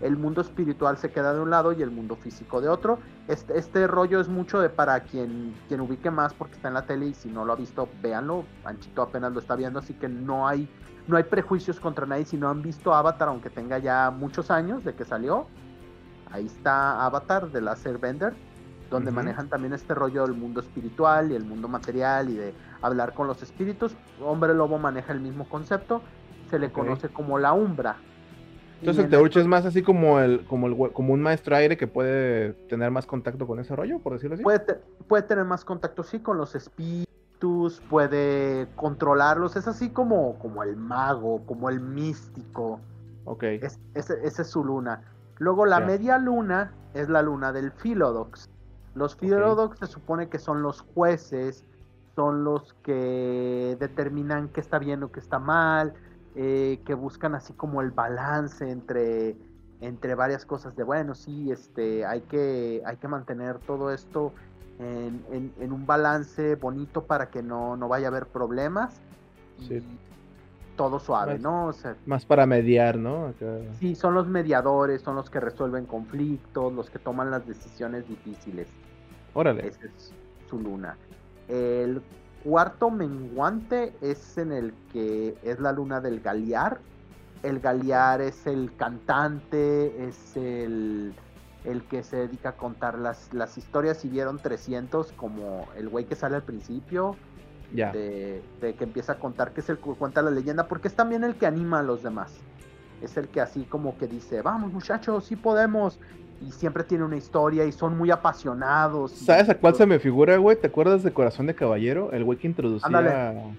el mundo espiritual se queda de un lado y el mundo físico de otro. Este, este rollo es mucho de para quien, quien ubique más porque está en la tele y si no lo ha visto, véanlo. Anchito apenas lo está viendo, así que no hay, no hay prejuicios contra nadie si no han visto Avatar, aunque tenga ya muchos años de que salió. Ahí está Avatar de la Bender, donde manejan también este rollo del mundo espiritual y el mundo material y de hablar con los espíritus. Hombre Lobo maneja el mismo concepto, se le conoce como la Umbra. Entonces el Teuch es más así como el, como el como un maestro aire que puede tener más contacto con ese rollo, por decirlo así. Puede, te- puede tener más contacto, sí, con los espíritus, puede controlarlos, es así como, como el mago, como el místico. Ok. Es- esa es su luna. Luego la media luna es la luna del Philodox. Los Philodox se supone que son los jueces, son los que determinan qué está bien o qué está mal, eh, que buscan así como el balance entre, entre varias cosas de bueno, sí, este, hay que, hay que mantener todo esto en, en- en un balance bonito para que no, no vaya a haber problemas. Sí. y todo suave, Más- ¿no? O sea, Más para mediar, ¿no? Acá. Sí, son los mediadores, son los que resuelven conflictos, los que toman las decisiones difíciles. Órale. Esa es su luna. El cuarto menguante es en el que es la luna del Galear. El Galear es el cantante, es el, el que se dedica a contar las, las historias. Si vieron 300, como el güey que sale al principio, de, de que empieza a contar que es el que cuenta la leyenda, porque es también el que anima a los demás. Es el que así como que dice, vamos muchachos, sí podemos. Y siempre tiene una historia y son muy apasionados. ¿Sabes a cuál se me figura, güey? ¿Te acuerdas de Corazón de Caballero? El güey que introducía Ándale.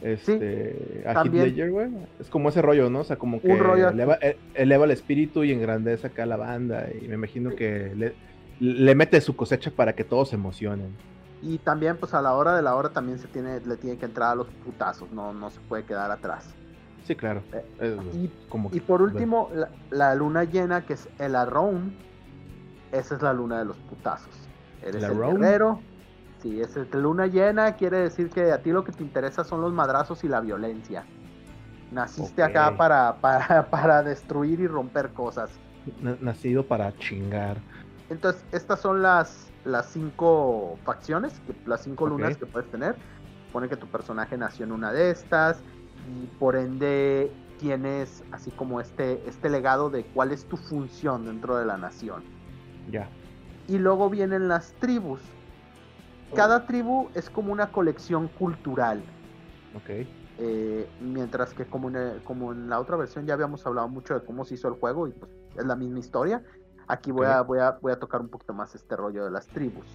este, a Heath. Ledger, güey. Es como ese rollo, ¿no? O sea, como que eleva, e- eleva el espíritu y engrandece acá la banda. Y me imagino que le, le mete su cosecha para que todos se emocionen. Y también, pues a la hora de la hora también se tiene, le tiene que entrar a los putazos, no, no se puede quedar atrás. Sí, claro. Eh, Es Y, como y por último, la, la luna llena, que es el Arrown, esa es la luna de los putazos. Eres ¿El el Arrown? guerrero. Sí, es luna llena, quiere decir que a ti lo que te interesa son los madrazos y la violencia. Naciste acá para, para, para destruir y romper cosas. na- nacido para chingar. Entonces, estas son las, las cinco facciones, que- las cinco lunas que puedes tener. Pone que tu personaje nació en una de estas y por ende tienes así como este, este legado de cuál es tu función dentro de la nación. Ya. Y luego vienen las tribus. Cada tribu es como una colección cultural. Ok. eh, mientras que como en, el- como en la otra versión ya habíamos hablado mucho de cómo se hizo el juego y pues es la misma historia. Aquí voy, a, Ok. voy, a, voy a tocar un poquito más este rollo de las tribus.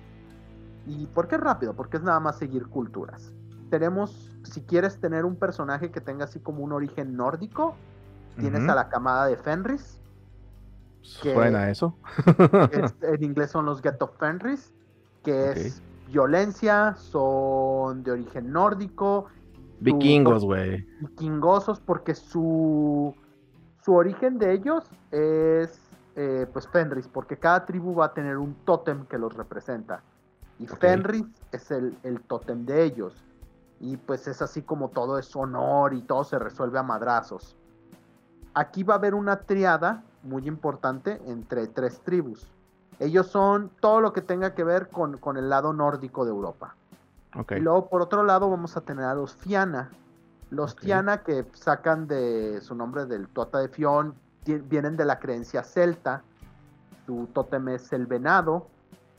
¿Y por qué rápido? Porque es nada más seguir culturas. Tenemos, si quieres tener un personaje que tenga así como un origen nórdico, tienes a la camada de Fenris, Suena eso. es- en inglés son los Get of Fenris, que es violencia, son de origen nórdico, Vikingos, güey. vikingosos porque su, su origen de ellos es eh, pues Fenris, porque cada tribu va a tener un tótem que los representa. Y. Fenris es el, el tótem de ellos. Y pues es así como todo es honor y todo se resuelve a madrazos. Aquí va a haber una triada muy importante entre tres tribus. Ellos son todo lo que tenga que ver con, con el lado nórdico de Europa. Y luego por otro lado vamos a tener a los Fiana. Los. Fiana que sacan de su nombre del Tota de Fion, vienen de la creencia celta. Su tótem es el venado.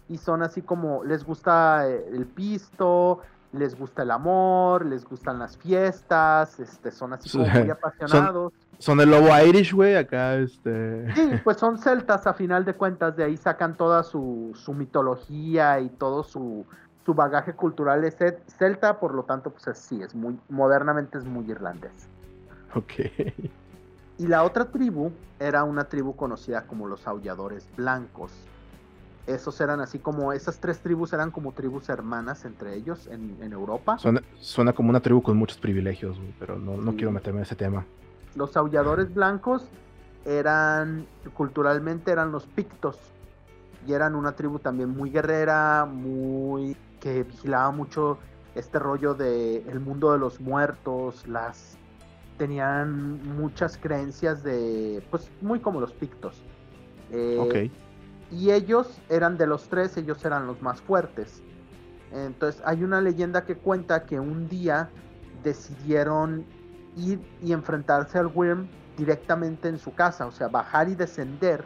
Y son así como, les gusta eh, el pisto, les gusta el amor, les gustan las fiestas, este, son así como muy apasionados. Son el lobo Irish, güey. Acá, este. Sí, pues son celtas a final de cuentas, de ahí sacan toda su, su mitología y todo su, su bagaje cultural es cel- celta, por lo tanto, pues es- sí, es muy, modernamente es muy irlandés. Ok. Y la otra tribu era una tribu conocida como los aulladores blancos. Esos eran así como, esas tres tribus eran como tribus hermanas entre ellos en, en Europa. Suena, suena como una tribu con muchos privilegios, güey. Pero no, no Sí. quiero meterme en ese tema. Los aulladores blancos eran, culturalmente eran los pictos. Y eran una tribu también muy guerrera, muy que vigilaba mucho este rollo de el mundo de los muertos, las tenían muchas creencias de pues muy como los pictos. Eh, Ok. Y ellos eran de los tres, ellos eran los más fuertes. Entonces hay una leyenda que cuenta que un día decidieron ir y enfrentarse al Wyrm directamente en su casa, o sea, bajar y descender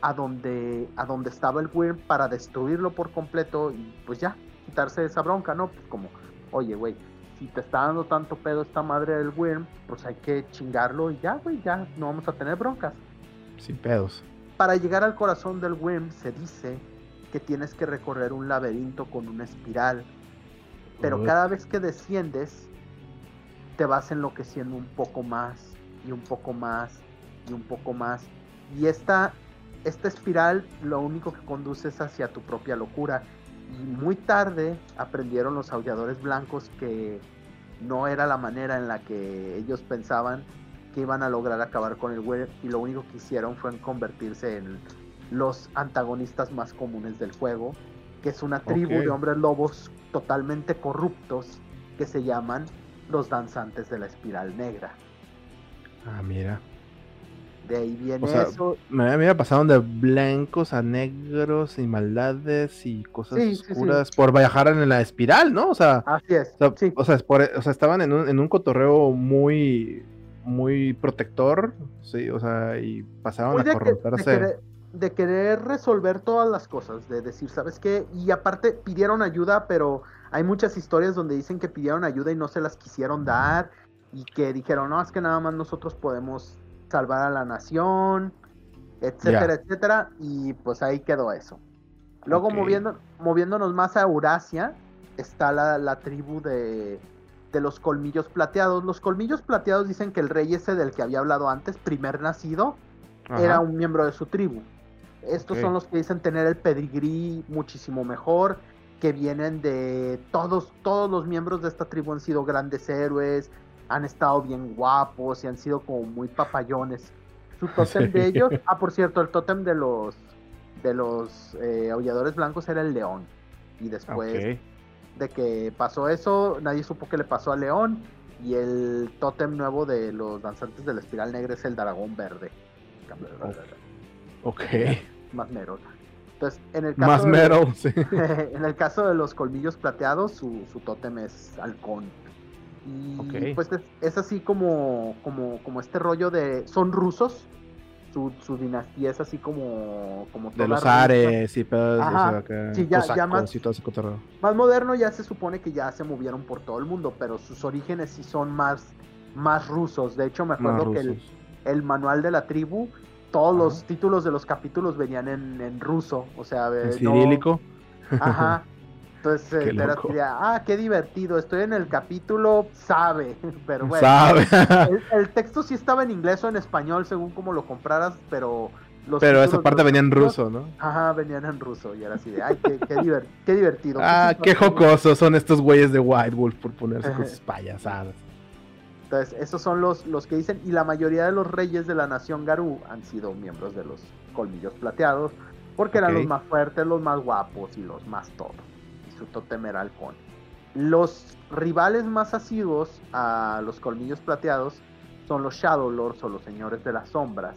a donde, a donde estaba el Wyrm para destruirlo por completo y pues ya, quitarse esa bronca, ¿no? Pues como, oye, güey, si te está dando tanto pedo esta madre del Wyrm, pues hay que chingarlo y ya, güey, ya no vamos a tener broncas. Sin pedos. Para llegar al corazón del Wyrm se dice que tienes que recorrer un laberinto con una espiral. Pero cada vez que desciendes, te vas enloqueciendo un poco más y un poco más y un poco más. Y esta, esta espiral lo único que conduce es hacia tu propia locura. Y muy tarde aprendieron los aulladores blancos que no era la manera en la que ellos pensaban que iban a lograr acabar con el web y lo único que hicieron fue convertirse en los antagonistas más comunes del juego, que es una tribu de hombres lobos totalmente corruptos que se llaman los danzantes de la espiral negra. Ah, mira. De ahí viene O sea, eso. Me, mira, pasaron de blancos a negros y maldades y cosas Sí, sí, sí. oscuras por viajar en la espiral, ¿no? O sea, Así es. o sea, sí. o sea, es por- o sea, estaban en un, en un cotorreo muy, muy protector, sí, o sea, y pasaron Muy a de, que- de corromperse. querer, de querer resolver todas las cosas, de decir, ¿sabes qué? Y aparte pidieron ayuda, pero hay muchas historias donde dicen que pidieron ayuda y no se las quisieron dar y que dijeron, no, es que nada más nosotros podemos salvar a la nación, etcétera, etcétera, y pues ahí quedó eso. Luego moviendo, moviéndonos más a Eurasia, está la, la tribu de, de los colmillos plateados. Los colmillos plateados dicen que el rey ese del que había hablado antes, primer nacido, Ajá. era un miembro de su tribu. Estos son los que dicen tener el pedigrí muchísimo mejor, que vienen de todos, todos los miembros de esta tribu han sido grandes héroes, han estado bien guapos y han sido como muy papayones. Su tótem de ellos, ah, por cierto, el tótem de los de los eh, aulladores blancos era el león. Y después. De que pasó eso, nadie supo qué le pasó al león. Y el tótem nuevo de los danzantes de la espiral negra es el dragón verde. Ok. Más mero. Entonces, en el caso Más de- mero, sí. en el caso de los colmillos plateados, su, su tótem es halcón. Y Ok. pues es, es así como, como, como este rollo de. Son rusos. Su, su dinastía es así como. como De toda los ares y pedos, Ajá. o sea, acá, Sí, ya- ya cosacos más- y todo ese cotorreo. Más moderno ya se supone que ya se movieron por todo el mundo, pero sus orígenes sí son más, más rusos. De hecho, me acuerdo que el, el manual de la tribu, todos Ajá. los títulos de los capítulos venían en, en ruso. O sea, En no- cirílico. Ajá. Entonces Qué era así ah, qué divertido, estoy en el capítulo, sabe, pero bueno. Sabe. El, el texto sí estaba en inglés o en español según como lo compraras, pero los Pero esa parte venía en ruso, ¿no? Ajá, venían en ruso y era así de, ay, qué, qué, qué divertido. Ah, qué simpático". jocosos son estos güeyes de White Wolf por ponerse con sus payasadas. Entonces, esos son los, los que dicen, y la mayoría de los reyes de la nación Garú han sido miembros de los colmillos plateados, porque eran los más fuertes, los más guapos y los más todo. Los rivales más asiduos a los colmillos plateados son los Shadow Lords o los señores de las sombras,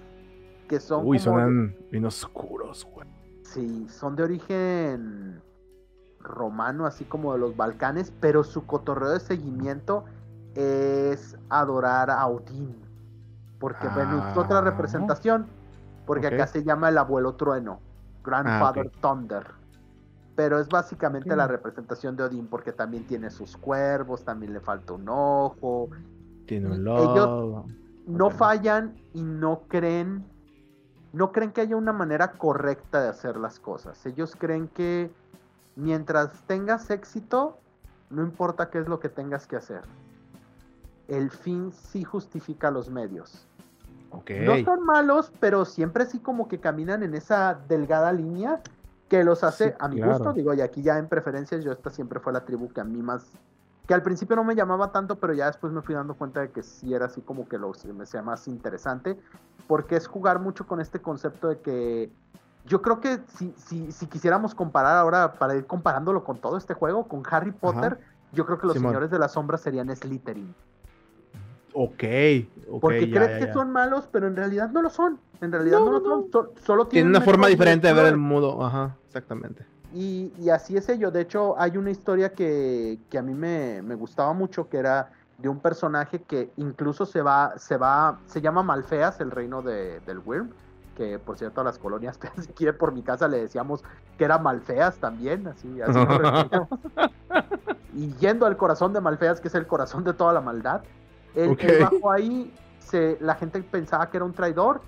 que son Uy, de- sonan bien oscuros, güey. Sí, son de origen romano, así como de los Balcanes, pero su cotorreo de seguimiento es adorar a Odín. Porque bueno, es otra Ah. representación, porque Ok. acá se llama el abuelo trueno, Grandfather Ah, ok. Thunder. Pero es básicamente la representación de Odín, porque también tiene sus cuervos, también le falta un ojo. Tiene un Ellos- logo. No fallan y no creen, no creen que haya una manera correcta de hacer las cosas. Ellos creen que mientras tengas éxito, no importa qué es lo que tengas que hacer. El fin sí justifica los medios. No son malos, pero siempre sí como que caminan en esa delgada línea que los hace Sí, a mi claro. gusto. Digo, y aquí ya en preferencias, yo esta siempre fue la tribu que a mí más, que al principio no me llamaba tanto, pero ya después me fui dando cuenta de que sí era así como que lo se me hacía más interesante, porque es jugar mucho con este concepto de que yo creo que si, si, si quisiéramos comparar ahora, para ir comparándolo con todo este juego, con Harry Potter, yo creo que los Simón. señores de las sombras serían Slytherin. Ok. ok, Porque ya, crees ya, que son malos, pero en realidad no lo son. En realidad no, No, lo no, son. so- solo Tiene tienen una forma diferente de ver el mundo. Ajá, exactamente. Y, y así es ello. De hecho, hay una historia que, que a mí me, me gustaba mucho, que era de un personaje que incluso se va, se va, se llama Malfeas, el reino de, del Wyrm, que por cierto a las colonias que aquí por mi casa le decíamos que era Malfeas también, así, así. Y yendo al corazón de Malfeas, que es el corazón de toda la maldad, él, Ok. él bajo ahí, se, la gente pensaba que era un traidor,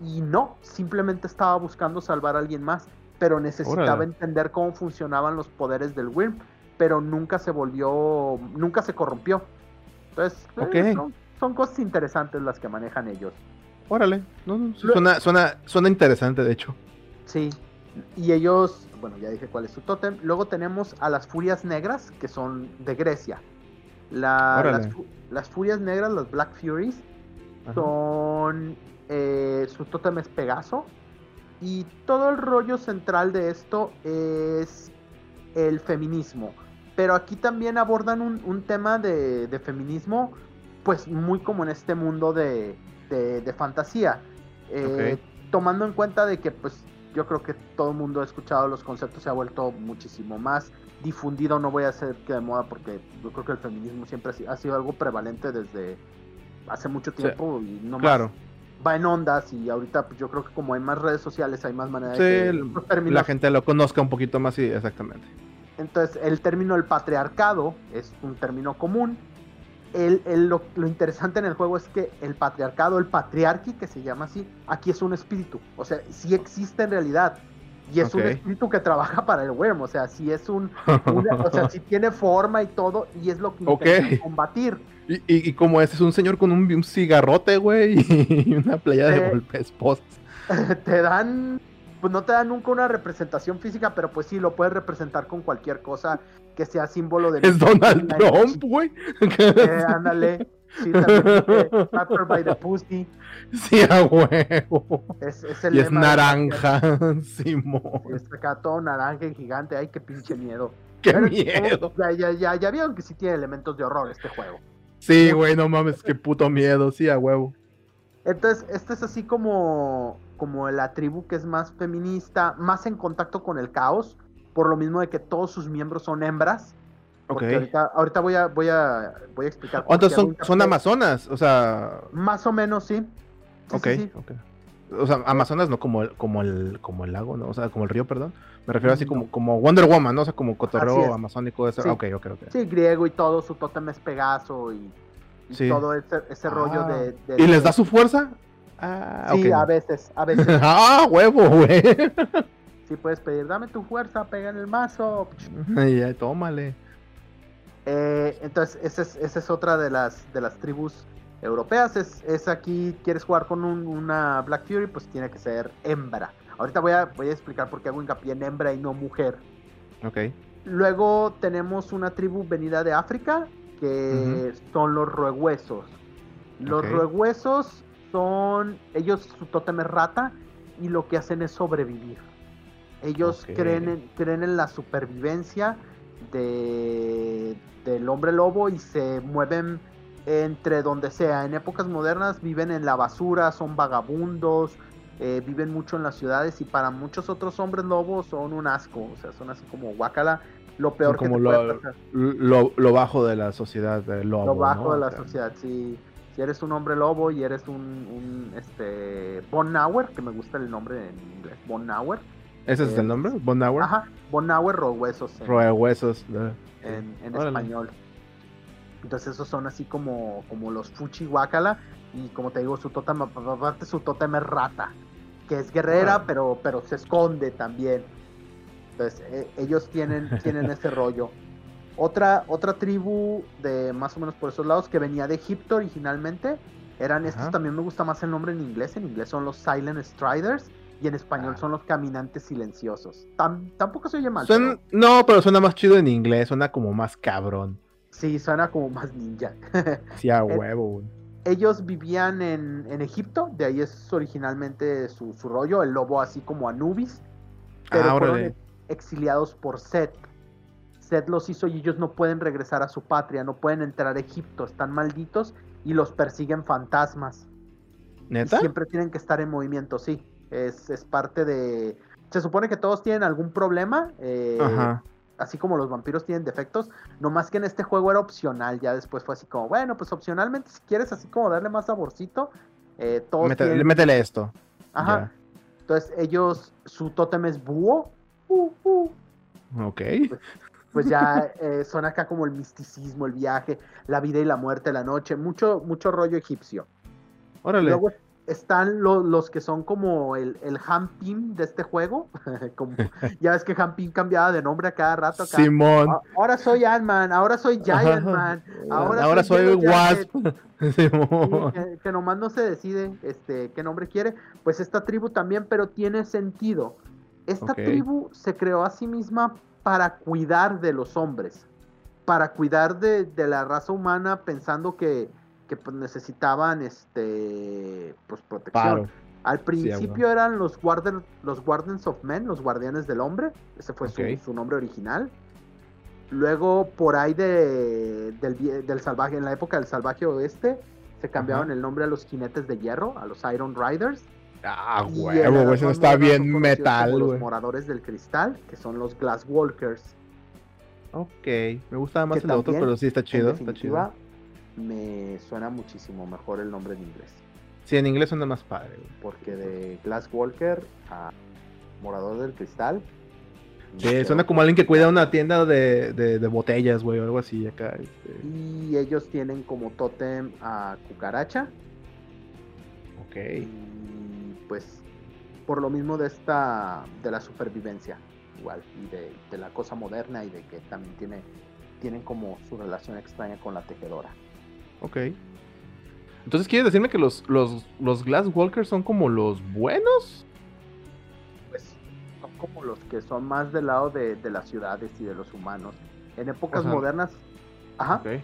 y no, simplemente estaba buscando salvar a alguien más, pero necesitaba Órale. entender cómo funcionaban los poderes del Wyrm, pero nunca se volvió, nunca se corrompió. Entonces, eh, Ok. son, cosas interesantes las que manejan ellos. Órale. No, no, suena, suena, suena interesante, de hecho. Sí, y ellos, bueno, ya dije cuál es su tótem. Luego tenemos a las Furias Negras, que son de Grecia. La- las, fu- las Furias Negras, las Black Furies, Ajá. son. eh, su tótem es Pegaso. Y todo el rollo central de esto es el feminismo. Pero aquí también abordan un, un tema de, de feminismo, pues muy como en este mundo de, de- de fantasía. Eh, Tomando en cuenta de que, pues, yo creo que todo el mundo ha escuchado los conceptos, se ha vuelto muchísimo más difundido. No voy a hacer que de moda porque yo creo que el feminismo siempre ha si- ha sido algo prevalente desde hace mucho tiempo y no más Claro. Va en ondas y ahorita pues, yo creo que como hay más redes sociales hay más manera Sí, de que el- los términos- la gente lo conozca un poquito más, sí, exactamente. entonces el término el patriarcado es un término común. El, el- lo, lo interesante en el juego es que el patriarcado el patriarqui que se llama así aquí es un espíritu. O sea sí existe en realidad y es un espíritu que trabaja para el worm o sea sí es un una- o sea sí tiene forma y todo y es lo que Ok. intenta combatir Y, y, y como ese es un señor con un, un cigarrote, güey, y una playa de golpes post. te dan, pues no te dan nunca una representación física, pero pues sí lo puedes representar con cualquier cosa que sea símbolo de... Es Donald Trump, güey. Eh, ándale. Sí, también dice by the Pussy. Sí, a huevo. Es, es el Y es naranja, Simón. Es acá todo naranja y gigante. Ay, qué pinche miedo. Qué Pero, miedo. Ya, ya, ya, ya vieron que sí tiene elementos de horror este juego. Sí, güey, no mames, qué puto miedo, sí, a huevo. Entonces, este es así como, como la tribu que es más feminista, más en contacto con el caos, por lo mismo de que todos sus miembros son hembras. Ok. Porque ahorita, ahorita voy a, voy a, voy a explicar. Oh, entonces son, son amazonas, o sea, Más o menos, sí. Sí, ok, sí, sí. ok. O sea, Amazonas no como el, como el, como el lago, ¿no? O sea, como el río, perdón. Me refiero así No. como, como Wonder Woman, ¿no? O sea, como cotorreo amazónico. Ese. Sí. Ok, ok, ok. Sí, griego y todo, su tótem es Pegaso y, y Sí. todo ese, ese rollo Ah. de, de- ¿Y les da su fuerza? Ah, Sí, a veces, a veces. ah, huevo, güey. sí puedes pedir, dame tu fuerza, pega en el mazo. ya, tómale. Eh, entonces, esa es, esa es otra de las, de las tribus europeas. Es, es aquí, quieres jugar con un- una Black Fury, pues tiene que ser hembra. Ahorita voy a, voy a explicar por qué hago hincapié en hembra y no mujer. Ok. Luego tenemos una tribu venida de África, que son los ruehuesos. Los Ok. ruehuesos son, ellos su tótem es rata y lo que hacen es sobrevivir. Ellos creen, en, creen en la supervivencia de, del hombre lobo y se mueven entre donde sea. En épocas modernas viven en la basura, son vagabundos, eh, viven mucho en las ciudades y para muchos otros hombres lobos son un asco, o sea, son así como guacala, lo peor como que te lo- puede pasar. Lo, lo bajo de la sociedad del lobo. Lo bajo ¿no? de la sociedad, si, si eres un hombre lobo y eres un, un este Bonauer, que me gusta el nombre en inglés, Bonauer. ¿Ese es Eh, el nombre? Bonauer. Ajá, Bonauer Rohuesos en, Roe huesos. eh. en, en español. Entonces esos son así como, como los Fuchi Wakala y como te digo, su tótem, aparte su tótem es rata, que es guerrera, pero, pero se esconde también. Entonces eh, ellos tienen, tienen ese rollo. Otra, otra tribu de más o menos por esos lados que venía de Egipto originalmente, eran estos también me gusta más el nombre en inglés, en inglés son los Silent Striders y en español Ah. son los caminantes silenciosos. Tam- tampoco se oye mal. Suena- pero- No, pero suena más chido en inglés, suena como más cabrón. Sí, suena como más ninja. Sí, a Eh, huevo. Ellos vivían en, en Egipto, de ahí es originalmente su, su rollo, el lobo así como Anubis, pero Ah, fueron exiliados por Set. Set los hizo y ellos no pueden regresar a su patria, no pueden entrar a Egipto, están malditos y los persiguen fantasmas. Y ¿Neta? siempre tienen que estar en movimiento, sí. Es, es parte de... Se supone que todos tienen algún problema, eh, Ajá. así como los vampiros tienen defectos, no más que en este juego era opcional, ya después fue así como, bueno, pues opcionalmente si quieres así como darle más saborcito, eh, todos Métele, tienen- métele esto. Ajá, entonces ellos, su tótem es búho, uh, uh. Ok. pues ya eh, son acá como el misticismo, el viaje, la vida y la muerte, la noche, mucho, mucho rollo egipcio. Órale. Luego están lo- los que son como el, el Ham Team de este juego. como, ya ves que Ham Team cambiaba de nombre a cada rato. acá. Simón. "Ah, Ahora soy Ant-Man, ahora soy Giant Man. ahora Ahora, soy soy Wasp. Simón. que, que nomás no se decide este, qué nombre quiere. Pues esta tribu también, pero tiene sentido. Esta tribu se creó a sí misma para cuidar de los hombres, para cuidar de, de la raza humana, pensando que, que, pues, necesitaban este, pues, protección. Paro. Al Sí, principio eran los, guarden, los Guardians of Men, los guardianes del hombre. Ese fue su- nombre original. Luego, por ahí de, del, salvaje, en la época del salvaje oeste, se cambiaron el nombre a los jinetes de hierro, a los Iron Riders. Ah, huevo. Eso está bien metal, güey. Los moradores del cristal, que son los Glass Walkers. Ok. Me gustaba más el otro, también, pero sí está chido. Está chido. Me suena muchísimo mejor el nombre en inglés. Sí, en inglés suena más padre, güey. Porque de Glass Walker a Morador del Cristal. Sí, suena como alguien que cuida una tienda de, de, de botellas, güey, o algo así acá. este. Y ellos tienen como tótem a cucaracha. Ok. Y pues por lo mismo de esta de la supervivencia igual y de, de la cosa moderna y de que también tiene tienen como su relación extraña con la tejedora. Ok. Entonces, ¿quieres decirme que los, los, los Glass Walkers son como los buenos? Pues son como los que son más del lado de, de las ciudades y de los humanos. En épocas modernas, ajá, Ok.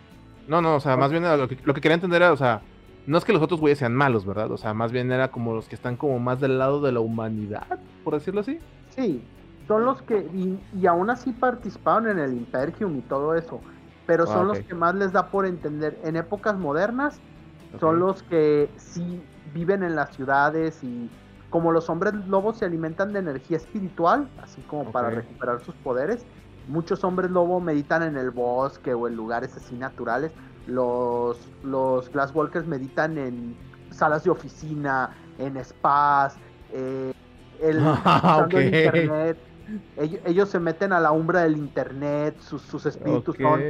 No, no, o sea, más bien lo que, lo que quería entender era, o sea, no es que los otros güeyes sean malos, ¿verdad? O sea, más bien era como los que están como más del lado de la humanidad, por decirlo así. Sí, son los que, y, y aún así participaron en el Imperium y todo eso, pero Ah, son los que más les da por entender. En épocas modernas son los que sí viven en las ciudades y como los hombres lobos se alimentan de energía espiritual, así como para recuperar sus poderes, muchos hombres lobo meditan en el bosque o en lugares así naturales. Los, los Glasswalkers meditan en salas de oficina, en spas, eh, el, usando el internet. Ellos, ellos se meten a la umbra del internet, sus, sus espíritus son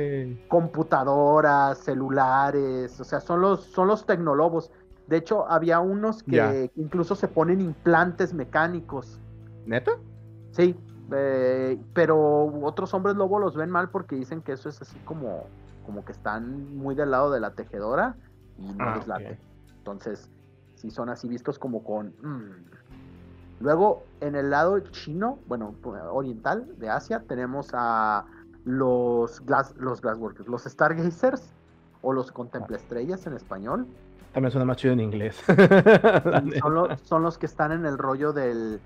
computadoras, celulares, o sea, son los, son los tecnolobos. De hecho, había unos que, incluso se ponen implantes mecánicos. ¿Neta? Sí, eh, pero otros hombres lobo los ven mal porque dicen que eso es así como, como que están muy del lado de la tejedora y no Ah, les late. Entonces, sí son así vistos como con... mm. Luego, en el lado chino, bueno, oriental de Asia, tenemos a los Glass, los Glassworkers, los Stargazers o los Contemplaestrellas en español. También suena más chido en inglés. Son, lo- son los que están en el rollo del.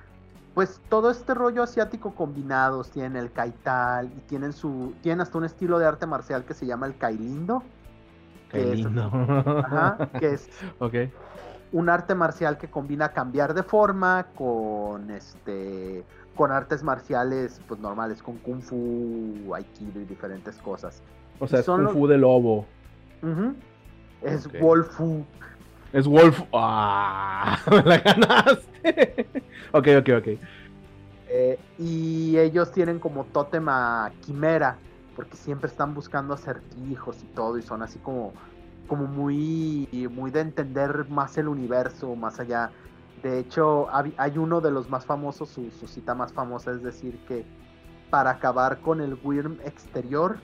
Pues todo este rollo asiático combinados. Tienen el kaital y tienen su. Tienen hasta un estilo de arte marcial que se llama el kailindo. Qué que es- lindo. Ajá, que es Ok. Un arte marcial que combina cambiar de forma con este. Con artes marciales pues normales, con kung fu, aikido y diferentes cosas. O sea, es Son Kung los- Fu de lobo. Es. Wolfu. Es Wolf. ¡Ah! Me la ganaste. ok, ok, ok. Eh, y ellos tienen como tótem a Quimera, porque siempre están buscando acertijos y todo, y son así como, como muy, muy de entender más el universo, más allá. De hecho, hay uno de los más famosos, su, su cita más famosa es decir que para acabar con el Wyrm exterior,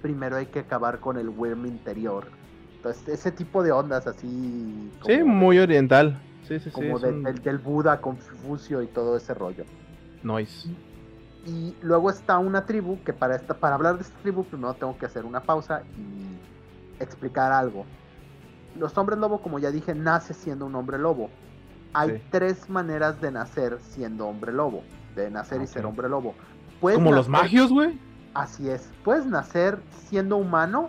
primero hay que acabar con el Wyrm interior. Entonces, ese tipo de ondas así... Sí, muy oriental. Sí, sí, sí. como de- un del, del Buda, Confucio y todo ese rollo. Noise. Y luego está una tribu que para esta, para hablar de esta tribu primero tengo que hacer una pausa y explicar algo. Los hombres lobo, como ya dije, nace siendo un hombre lobo. Hay Sí. tres maneras de nacer siendo hombre lobo, de nacer y ser hombre lobo. Puedes Como los magios, güey. Así es. Puedes nacer siendo humano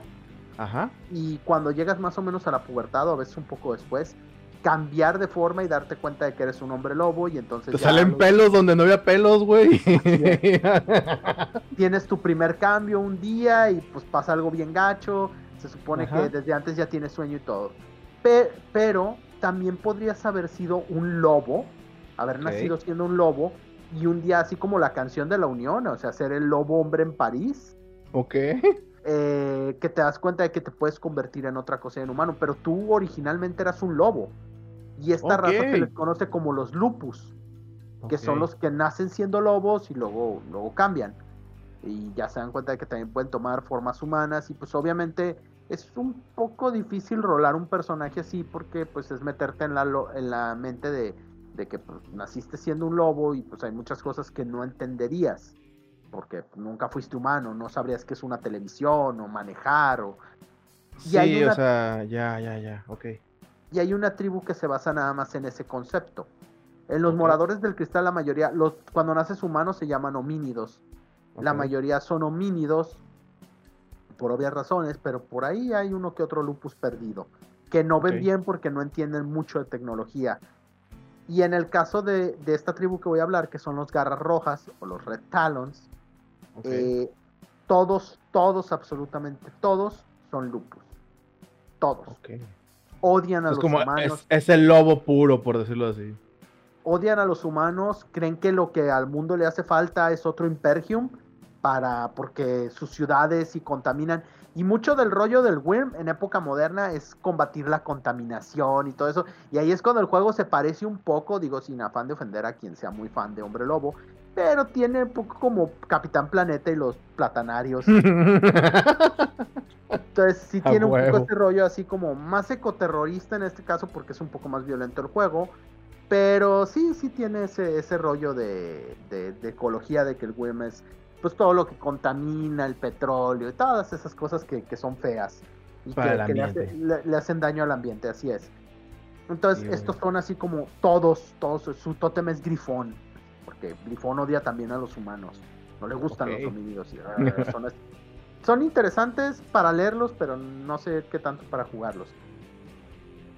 Ajá. y cuando llegas más o menos a la pubertad o a veces un poco después, cambiar de forma y darte cuenta de que eres un hombre lobo y entonces Te ya salen los- pelos donde no había pelos, güey. tienes tu primer cambio un día y pues pasa algo bien gacho. Se supone Ajá. que desde antes ya tienes sueño y todo. Pe- pero también podrías haber sido un lobo, haber nacido siendo un lobo y un día así como la canción de la Unión, o sea, ser el lobo hombre en París. ok. eh, que te das cuenta de que te puedes convertir en otra cosa en humano, pero tú originalmente eras un lobo. Y esta raza se les conoce como los lupus, que son los que nacen siendo lobos y luego, luego cambian. Y ya se dan cuenta de que también pueden tomar formas humanas y pues obviamente es un poco difícil rolar un personaje así porque pues es meterte en la, lo- en la mente de, de que pues, naciste siendo un lobo y pues hay muchas cosas que no entenderías porque nunca fuiste humano, no sabrías qué es una televisión o manejar o... Y Sí, hay una- o sea, ya, ya, ya, ok. y hay una tribu que se basa nada más en ese concepto. En los moradores del cristal, la mayoría, los, cuando naces humano se llaman homínidos. La mayoría son homínidos, por obvias razones, pero por ahí hay uno que otro lupus perdido, que no ven bien porque no entienden mucho de tecnología. Y en el caso de, de esta tribu que voy a hablar, que son los garras rojas o los red talons, eh, todos, todos, absolutamente todos son lupus. Todos. Odian a Es los como, humanos. es, es el lobo puro, por decirlo así. odian a los humanos, creen que lo que al mundo le hace falta es otro Impergium para porque sus ciudades y contaminan y mucho del rollo del Wyrm en época moderna es combatir la contaminación y todo eso y ahí es cuando el juego se parece un poco, digo sin afán de ofender a quien sea muy fan de Hombre Lobo, pero tiene un poco como Capitán Planeta y los platanarios. Entonces sí A tiene un poco este rollo así como más ecoterrorista en este caso porque es un poco más violento el juego. Pero sí, sí tiene ese, ese rollo de, de- de ecología, de que el Wyrm es pues todo lo que contamina, el petróleo y todas esas cosas que, que son feas. Y Para que, le, hace- le- le hacen daño al ambiente, así es. Entonces, estos son así como todos, todos, su tótem es grifón. Porque grifón odia también a los humanos. No le gustan Ok. los homínidos. y, ah, son, son interesantes para leerlos, pero no sé qué tanto para jugarlos.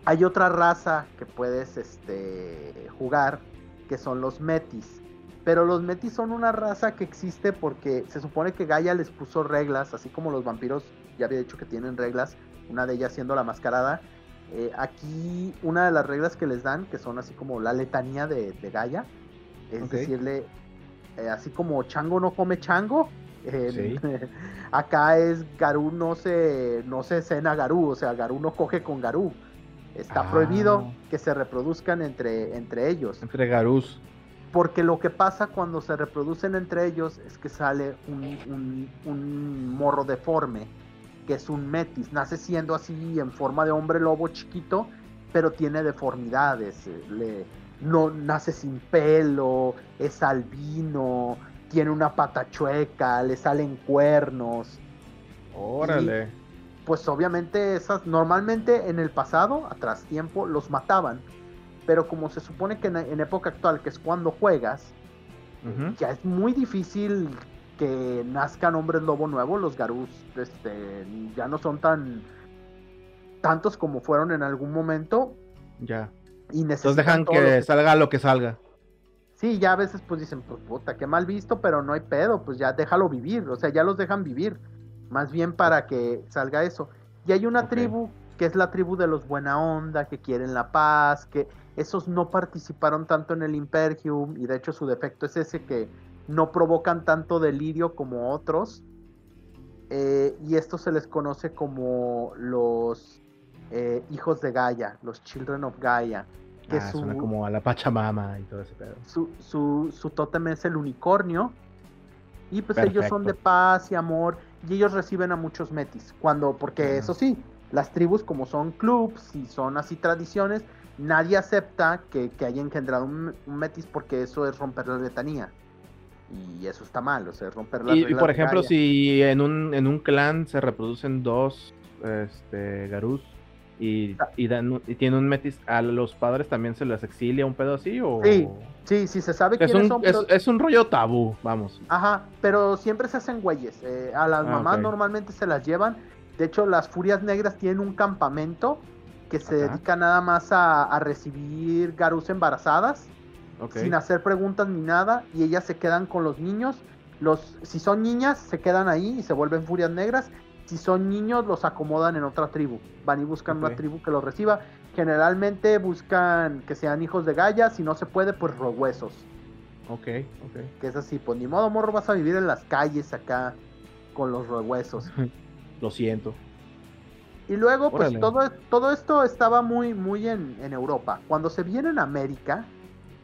Hay otra raza que puedes este, jugar, que son los metis. Pero los metis son una raza que existe porque se supone que Gaia les puso reglas, así como los vampiros ya había dicho que tienen reglas, una de ellas siendo la mascarada. Eh, aquí una de las reglas que les dan, que son así como la letanía de, de Gaia, es decirle, eh, así como chango no come chango, eh, Sí. acá es Garú no se, no se cena Garú, o sea, Garú no coge con Garú. Está Ah. prohibido que se reproduzcan entre, entre ellos. Entre Garús. Porque lo que pasa cuando se reproducen entre ellos es que sale un, un- un morro deforme, que es un metis. Nace siendo así en forma de hombre lobo chiquito, pero tiene deformidades. eh, Le, no nace sin pelo, es albino, tiene una pata chueca, le salen cuernos. Órale. Pues obviamente esas normalmente en el pasado, atrás tiempo, los mataban. Pero como se supone que en, en época actual, que es cuando juegas, ya es muy difícil que nazcan hombres lobo nuevos. Los Garús este, ya no son tan tantos como fueron en algún momento. Ya. Y Entonces dejan que salga lo que salga. Sí, ya a veces pues dicen, pues puta, qué mal visto, pero no hay pedo, pues ya déjalo vivir, o sea, ya los dejan vivir, más bien para que salga eso. Y hay una Ok. tribu que es la tribu de los buena onda, que quieren la paz, que esos no participaron tanto en el Impergium, y de hecho su defecto es ese que no provocan tanto delirio como otros. Eh, y esto se les conoce como los eh, hijos de Gaia, los Children of Gaia. Que Ah, su, suena como a la Pachamama y todo ese pedo. su, su, su tótem es el unicornio. Y pues ellos son de paz y amor. Y ellos reciben a muchos metis. Cuando, porque eso sí, las tribus como son clubs y son así tradiciones, nadie acepta que, que haya engendrado un, un metis porque eso es romper la letanía. Y eso está mal, o sea, es romper las Y, y por ejemplo, si en un, en un clan se reproducen dos este, Garús y, y, dan, un- y tienen un metis, ¿a los padres también se les exilia un pedo así? O... Sí, Sí, sí, se sabe Es quiénes un, son, es, pero- es un rollo tabú, vamos. Ajá, pero siempre se hacen güeyes. eh, a las Ah, mamás normalmente se las llevan. De hecho, las Furias Negras tienen un campamento que se Ajá. dedica nada más a, a recibir garús embarazadas, sin hacer preguntas ni nada, y ellas se quedan con los niños. Los, si son niñas, se quedan ahí y se vuelven Furias Negras. Si son niños, los acomodan en otra tribu. Van y buscan una tribu que los reciba. Generalmente buscan que sean hijos de Gaia. Si no se puede, pues rohuesos. Ok, ok. Que es así, pues ni modo, morro, vas a vivir en las calles acá con los rehuesos. Lo siento. Y luego, pues todo, todo esto estaba muy, muy en, en Europa. Cuando se viene en América,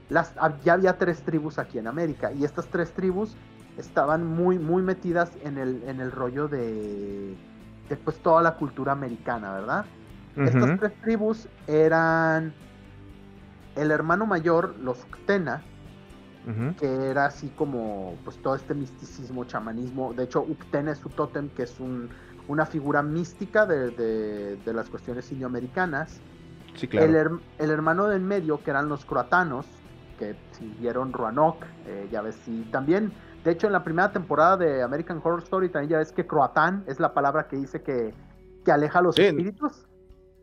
las, ya había tres tribus aquí en América. Y estas tres tribus estaban muy, muy metidas en el, en el rollo de, de pues toda la cultura americana, ¿verdad? Estas tres tribus eran el hermano mayor, los Uctena, que era así como pues todo este misticismo, chamanismo. De hecho, Uctena es su tótem, que es un- una figura mística de, de- de las cuestiones indioamericanas. Sí, claro. El, her- el hermano del medio, que eran los croatanos, que siguieron Roanoke, eh, ya ves, y también, de hecho, en la primera temporada de American Horror Story también ya ves que croatán es la palabra que dice que, que aleja a los Sí. espíritus.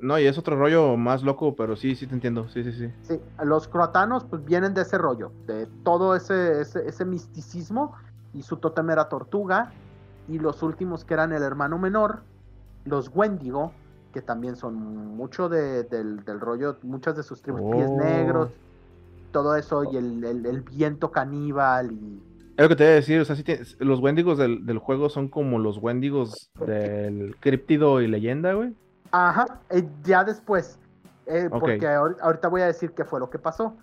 No, y es otro rollo más loco, pero sí, sí te entiendo. Sí, sí, sí. Sí, los croatanos pues vienen de ese rollo, de todo ese, ese, ese misticismo y su tótem era tortuga y los últimos que eran el hermano menor, los Wendigo, que también son mucho de- del, del rollo, muchas de sus tribus, pies Oh. negros, todo eso y el, el- el viento caníbal y... Es lo que te iba a decir, o sea, sí tienes- los Wendigos del, del juego son como los Wendigos del Críptido y Leyenda, güey. Ajá, eh, ya después, eh, porque ahor- ahorita voy a decir qué fue lo que pasó.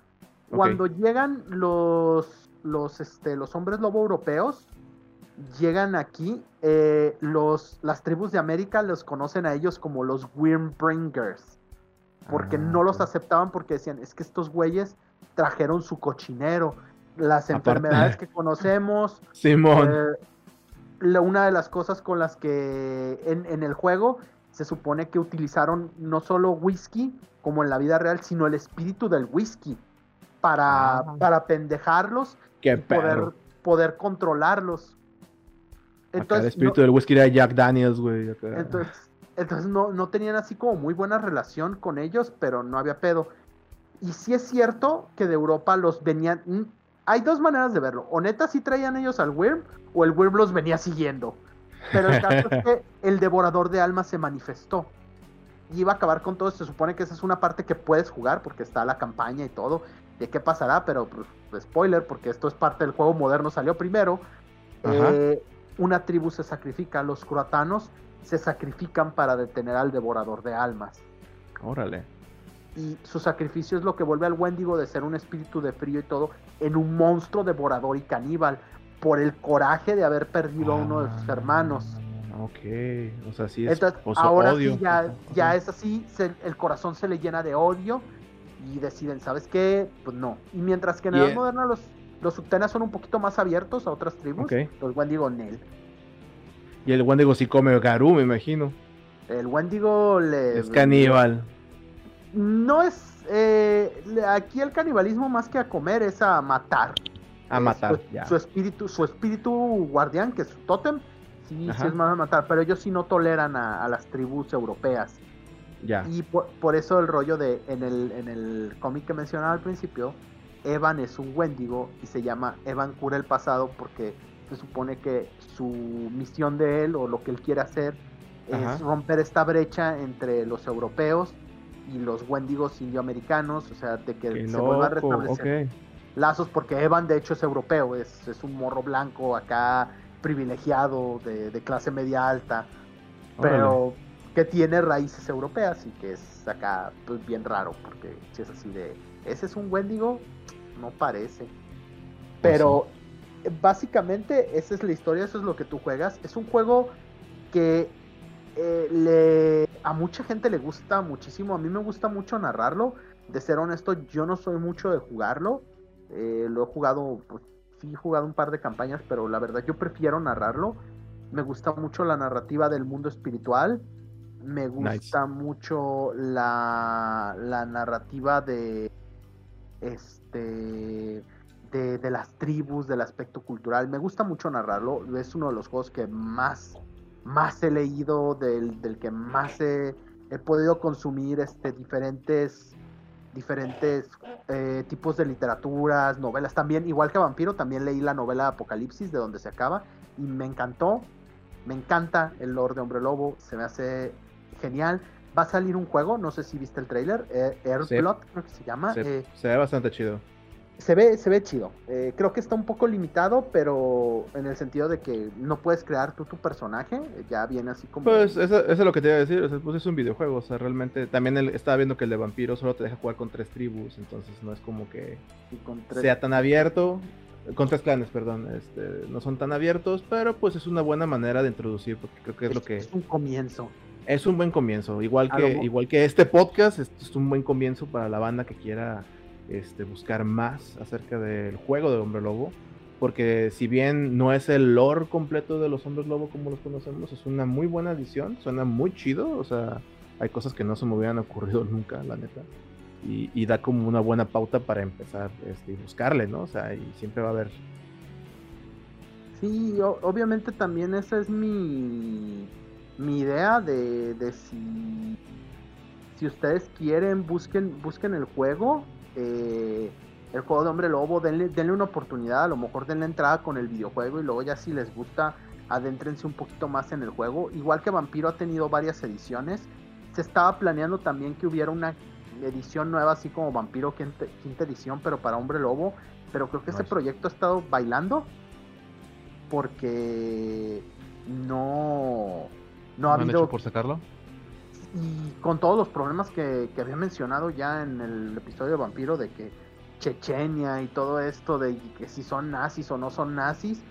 Cuando llegan los, los, este, los hombres lobo europeos, llegan aquí, eh, los, las tribus de América los conocen a ellos como los Wyrmbringers, porque Ah, no los aceptaban porque decían, es que estos güeyes trajeron su cochinero, las Aparte- enfermedades que conocemos, Simón. eh, la- una de las cosas con las que en, en el juego se supone que utilizaron no solo whisky como en la vida real, sino el espíritu del whisky para, Ah. para pendejarlos Qué y poder, poder controlarlos. Acá el Entonces, espíritu no, del whisky era Jack Daniels, güey. entonces, entonces no, no tenían así como muy buena relación con ellos, pero no había pedo. Y sí es cierto que de Europa los venían... mm, Hay dos maneras de verlo. O neta sí traían ellos al Wyrm, o el Wyrm los venía siguiendo. Pero el caso es que el devorador de almas se manifestó. Y iba a acabar con todo. Se supone que esa es una parte que puedes jugar porque está la campaña y todo. De qué pasará, pero pues, spoiler, porque esto es parte del juego moderno, salió primero. Eh, una tribu se sacrifica, los croatanos se sacrifican para detener al devorador de almas. Órale. Y su sacrificio es lo que vuelve al Wendigo de ser un espíritu de frío y todo en un monstruo devorador y caníbal por el coraje de haber perdido a uno de sus hermanos. Ah, Ok. O sea, sí es Entonces, oso- ahora odio. sí ya, ya es así, se- el corazón se le llena de odio y deciden, ¿sabes qué? Pues no. Y mientras que en la edad moderna los, los Uctenas son un poquito más abiertos a otras tribus, Ok. los Wendigo Nel. Y el Wendigo sí come Garú, me imagino. El Wendigo le... Es caníbal. No es... eh, aquí el canibalismo más que a comer es a matar. A Eh, matar, Su, ya. su espíritu, su espíritu guardián, que es su tótem, sí, sí es más a matar, pero ellos sí no toleran a, a las tribus europeas. Ya. Y por, por eso el rollo de, en el, en el cómic que mencionaba al principio, Evan es un Wendigo y se llama Evan cura el pasado porque se supone que su misión de él o lo que él quiere hacer Ajá. es romper esta brecha entre los europeos y los Wendigos indioamericanos, o sea, de que Qué se vuelvan a loco. restablecer lazos porque Evan de hecho es europeo, es, es un morro blanco acá privilegiado de, de clase media alta, pero que tiene raíces europeas y que es acá pues bien raro porque si es así de ese es un Wendigo no parece. Pero eh, básicamente esa es la historia eso es lo que tú juegas. Es un juego que eh, le a mucha gente le gusta muchísimo. A mí me gusta mucho narrarlo. De ser honesto yo no soy mucho de jugarlo. Eh, lo he jugado pues sí he jugado un par de campañas pero la verdad yo prefiero narrarlo. Me gusta mucho la narrativa del mundo espiritual. Me gusta Nice. mucho la, la narrativa de este de, de las tribus, del aspecto cultural. Me gusta mucho narrarlo. Es uno de los juegos que más, más he leído, del, del que más he, podido consumir este, diferentes, diferentes eh, tipos de literaturas, novelas. También, igual que Vampiro, también leí la novela Apocalipsis, de donde se acaba, y me encantó. Me encanta el lore de Hombre Lobo, se me hace genial. Va a salir un juego, no sé si viste el trailer, eh, Airblood, creo que se llama. Se, eh, se ve bastante chido. se ve, se ve chido. Eh, creo que está un poco limitado, pero en el sentido de que no puedes crear tú tu personaje, ya viene así como... Pues eso, eso es lo que te iba a decir, o sea, pues es un videojuego, o sea, realmente también el- estaba viendo que el de vampiro solo te deja jugar con tres tribus, entonces no es como que tres- sea tan abierto, con tres clanes, perdón, este, no son tan abiertos, pero pues es una buena manera de introducir, porque creo que es lo que... es un comienzo. Es un buen comienzo, igual que, lo igual que este podcast, es, es un buen comienzo para la banda que quiera este, buscar más acerca del juego de Hombre Lobo, porque si bien no es el lore completo de los Hombres Lobo como los conocemos, es una muy buena edición, suena muy chido, o sea, hay cosas que no se me hubieran ocurrido nunca, la neta, y, y da como una buena pauta para empezar este, y buscarle, ¿no? O sea, y siempre va a haber... Sí, o- obviamente también esa es mi, mi idea de, de si, si ustedes quieren, busquen, busquen el juego, eh, el juego de Hombre Lobo, denle, denle una oportunidad, a lo mejor denle entrada con el videojuego y luego ya si les gusta, adéntrense un poquito más en el juego. Igual que Vampiro ha tenido varias ediciones, se estaba planeando también que hubiera una edición nueva, así como Vampiro quinta, quinta edición, pero para Hombre Lobo, pero creo que ese Nice. proyecto ha estado bailando porque no, no ha han hecho por sacarlo? y con todos los problemas que, que había mencionado ya en el episodio de Vampiro de que Chechenia y todo esto de que si son nazis o no son nazis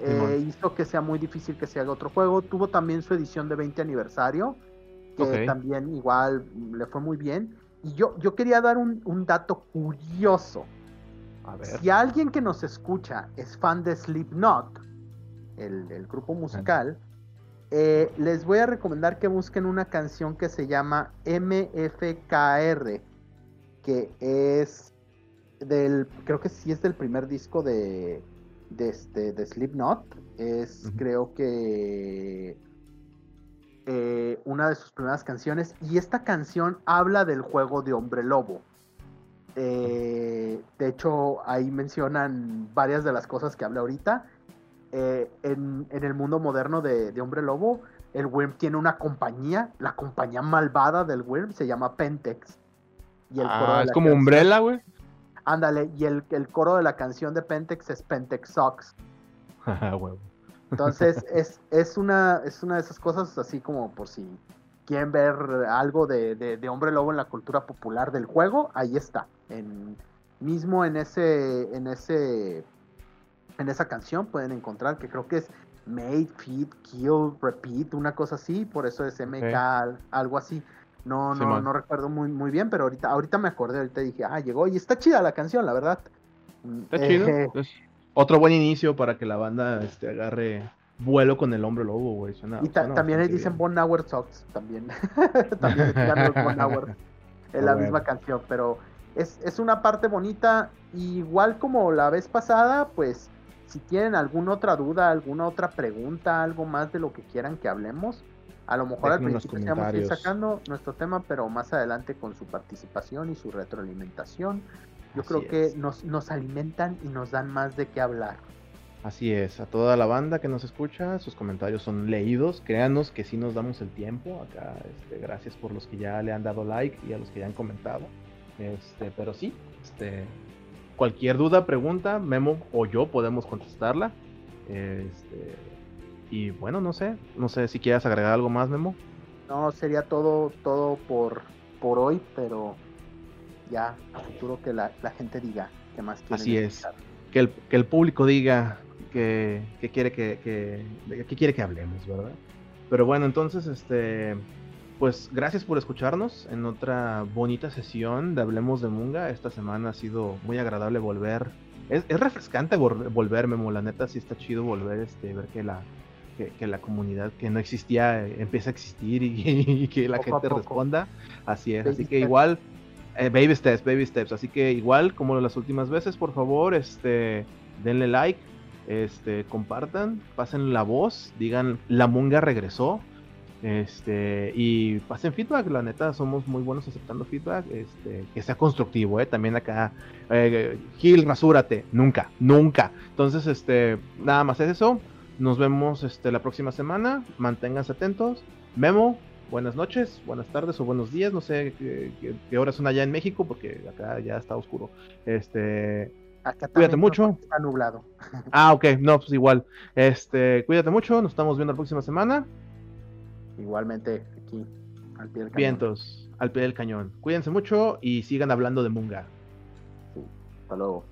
eh, hizo que sea muy difícil que se haga otro juego. Tuvo también su edición de 20 aniversario que también igual le fue muy bien. Y yo, yo quería dar un, un dato curioso. A ver. si alguien que nos escucha es fan de Slipknot, el, el grupo musical, eh, les voy a recomendar que busquen una canción que se llama MFKR, que es del, creo que sí es del primer disco de, de, este, de Slipknot, es creo que eh, una de sus primeras canciones, y esta canción habla del juego de Hombre Lobo. Eh, de hecho, ahí mencionan varias de las cosas que hablé ahorita. Eh, en, en el mundo moderno de, de Hombre Lobo, el Worm tiene una compañía, la compañía malvada del Worm se llama Pentex. Y el coro Ah, de es como canción- Umbrella, güey. Ándale, y el, el coro de la canción de Pentex es Pentex Sucks. Ah. Entonces, es, es, una, es una de esas cosas así como por si quieren ver algo de, de- de Hombre Lobo en la cultura popular del juego, ahí está. En, mismo en ese, en ese, en esa canción pueden encontrar que creo que es Made, Feed, Kill, Repeat, una cosa así, por eso es MK, algo así. No, no, no recuerdo muy, muy bien, pero ahorita, ahorita me acordé, ahorita dije, ah, llegó y está chida la canción, la verdad. Está Eh, chido. eh, Otro buen inicio para que la banda este, agarre vuelo con el hombre lobo, güey. Suena, Y ta- suena también bastante dicen. Bon Hour Socks, también. también Bon Hour en la misma canción, pero es, es una parte bonita. Igual como la vez pasada, pues si tienen alguna otra duda, alguna otra pregunta, algo más de lo que quieran que hablemos, a lo mejor al principio vamos a ir sacando nuestro tema, pero más adelante con su participación y su retroalimentación. Yo Así creo que nos, nos alimentan y nos dan más de qué hablar. Así es, a toda la banda que nos escucha, sus comentarios son leídos. Créanos que sí nos damos el tiempo. Acá, este, gracias por los que ya le han dado like y a los que ya han comentado. Este, pero sí, este, cualquier duda, pregunta, Memo o yo podemos contestarla. Este, y bueno, no sé, no sé si quieras agregar algo más, Memo. No, sería todo, todo por, por hoy, pero ya a futuro que la, la gente diga que más quieren Así es. Que el, que el público diga que, que quiere que, que, quiere que hablemos, ¿verdad? Pero bueno, entonces, este, pues gracias por escucharnos en otra bonita sesión de Hablemos de Munga. Esta semana ha sido muy agradable volver. Es, es refrescante vol- volver, Memo, la neta sí está chido volver, este, ver que la, que, que la comunidad que no existía eh, empieza a existir y, y que la Poco gente responda. Así es, Baby así que steps. igual eh, baby steps, baby steps. Así que igual como las últimas veces, por favor, este, denle like, este, compartan, pasen la voz, digan la munga regresó, este, y pasen feedback. La neta, somos muy buenos aceptando feedback, este, que sea constructivo, eh. También acá, eh, Gil, rasúrate, nunca, nunca. Entonces, este, nada más es eso. Nos vemos, este, la próxima semana. Manténganse atentos. Memo, buenas noches, buenas tardes o buenos días, no sé qué, qué- qué horas son allá en México, porque acá ya está oscuro. Este, Acá Cuídate mucho. Está nublado. Ah, ok, no, pues igual. Este, cuídate mucho, nos estamos viendo la próxima semana. Igualmente aquí, al pie del cañón. Vientos, al pie del cañón. Cuídense mucho y sigan hablando de Munga. Hasta luego.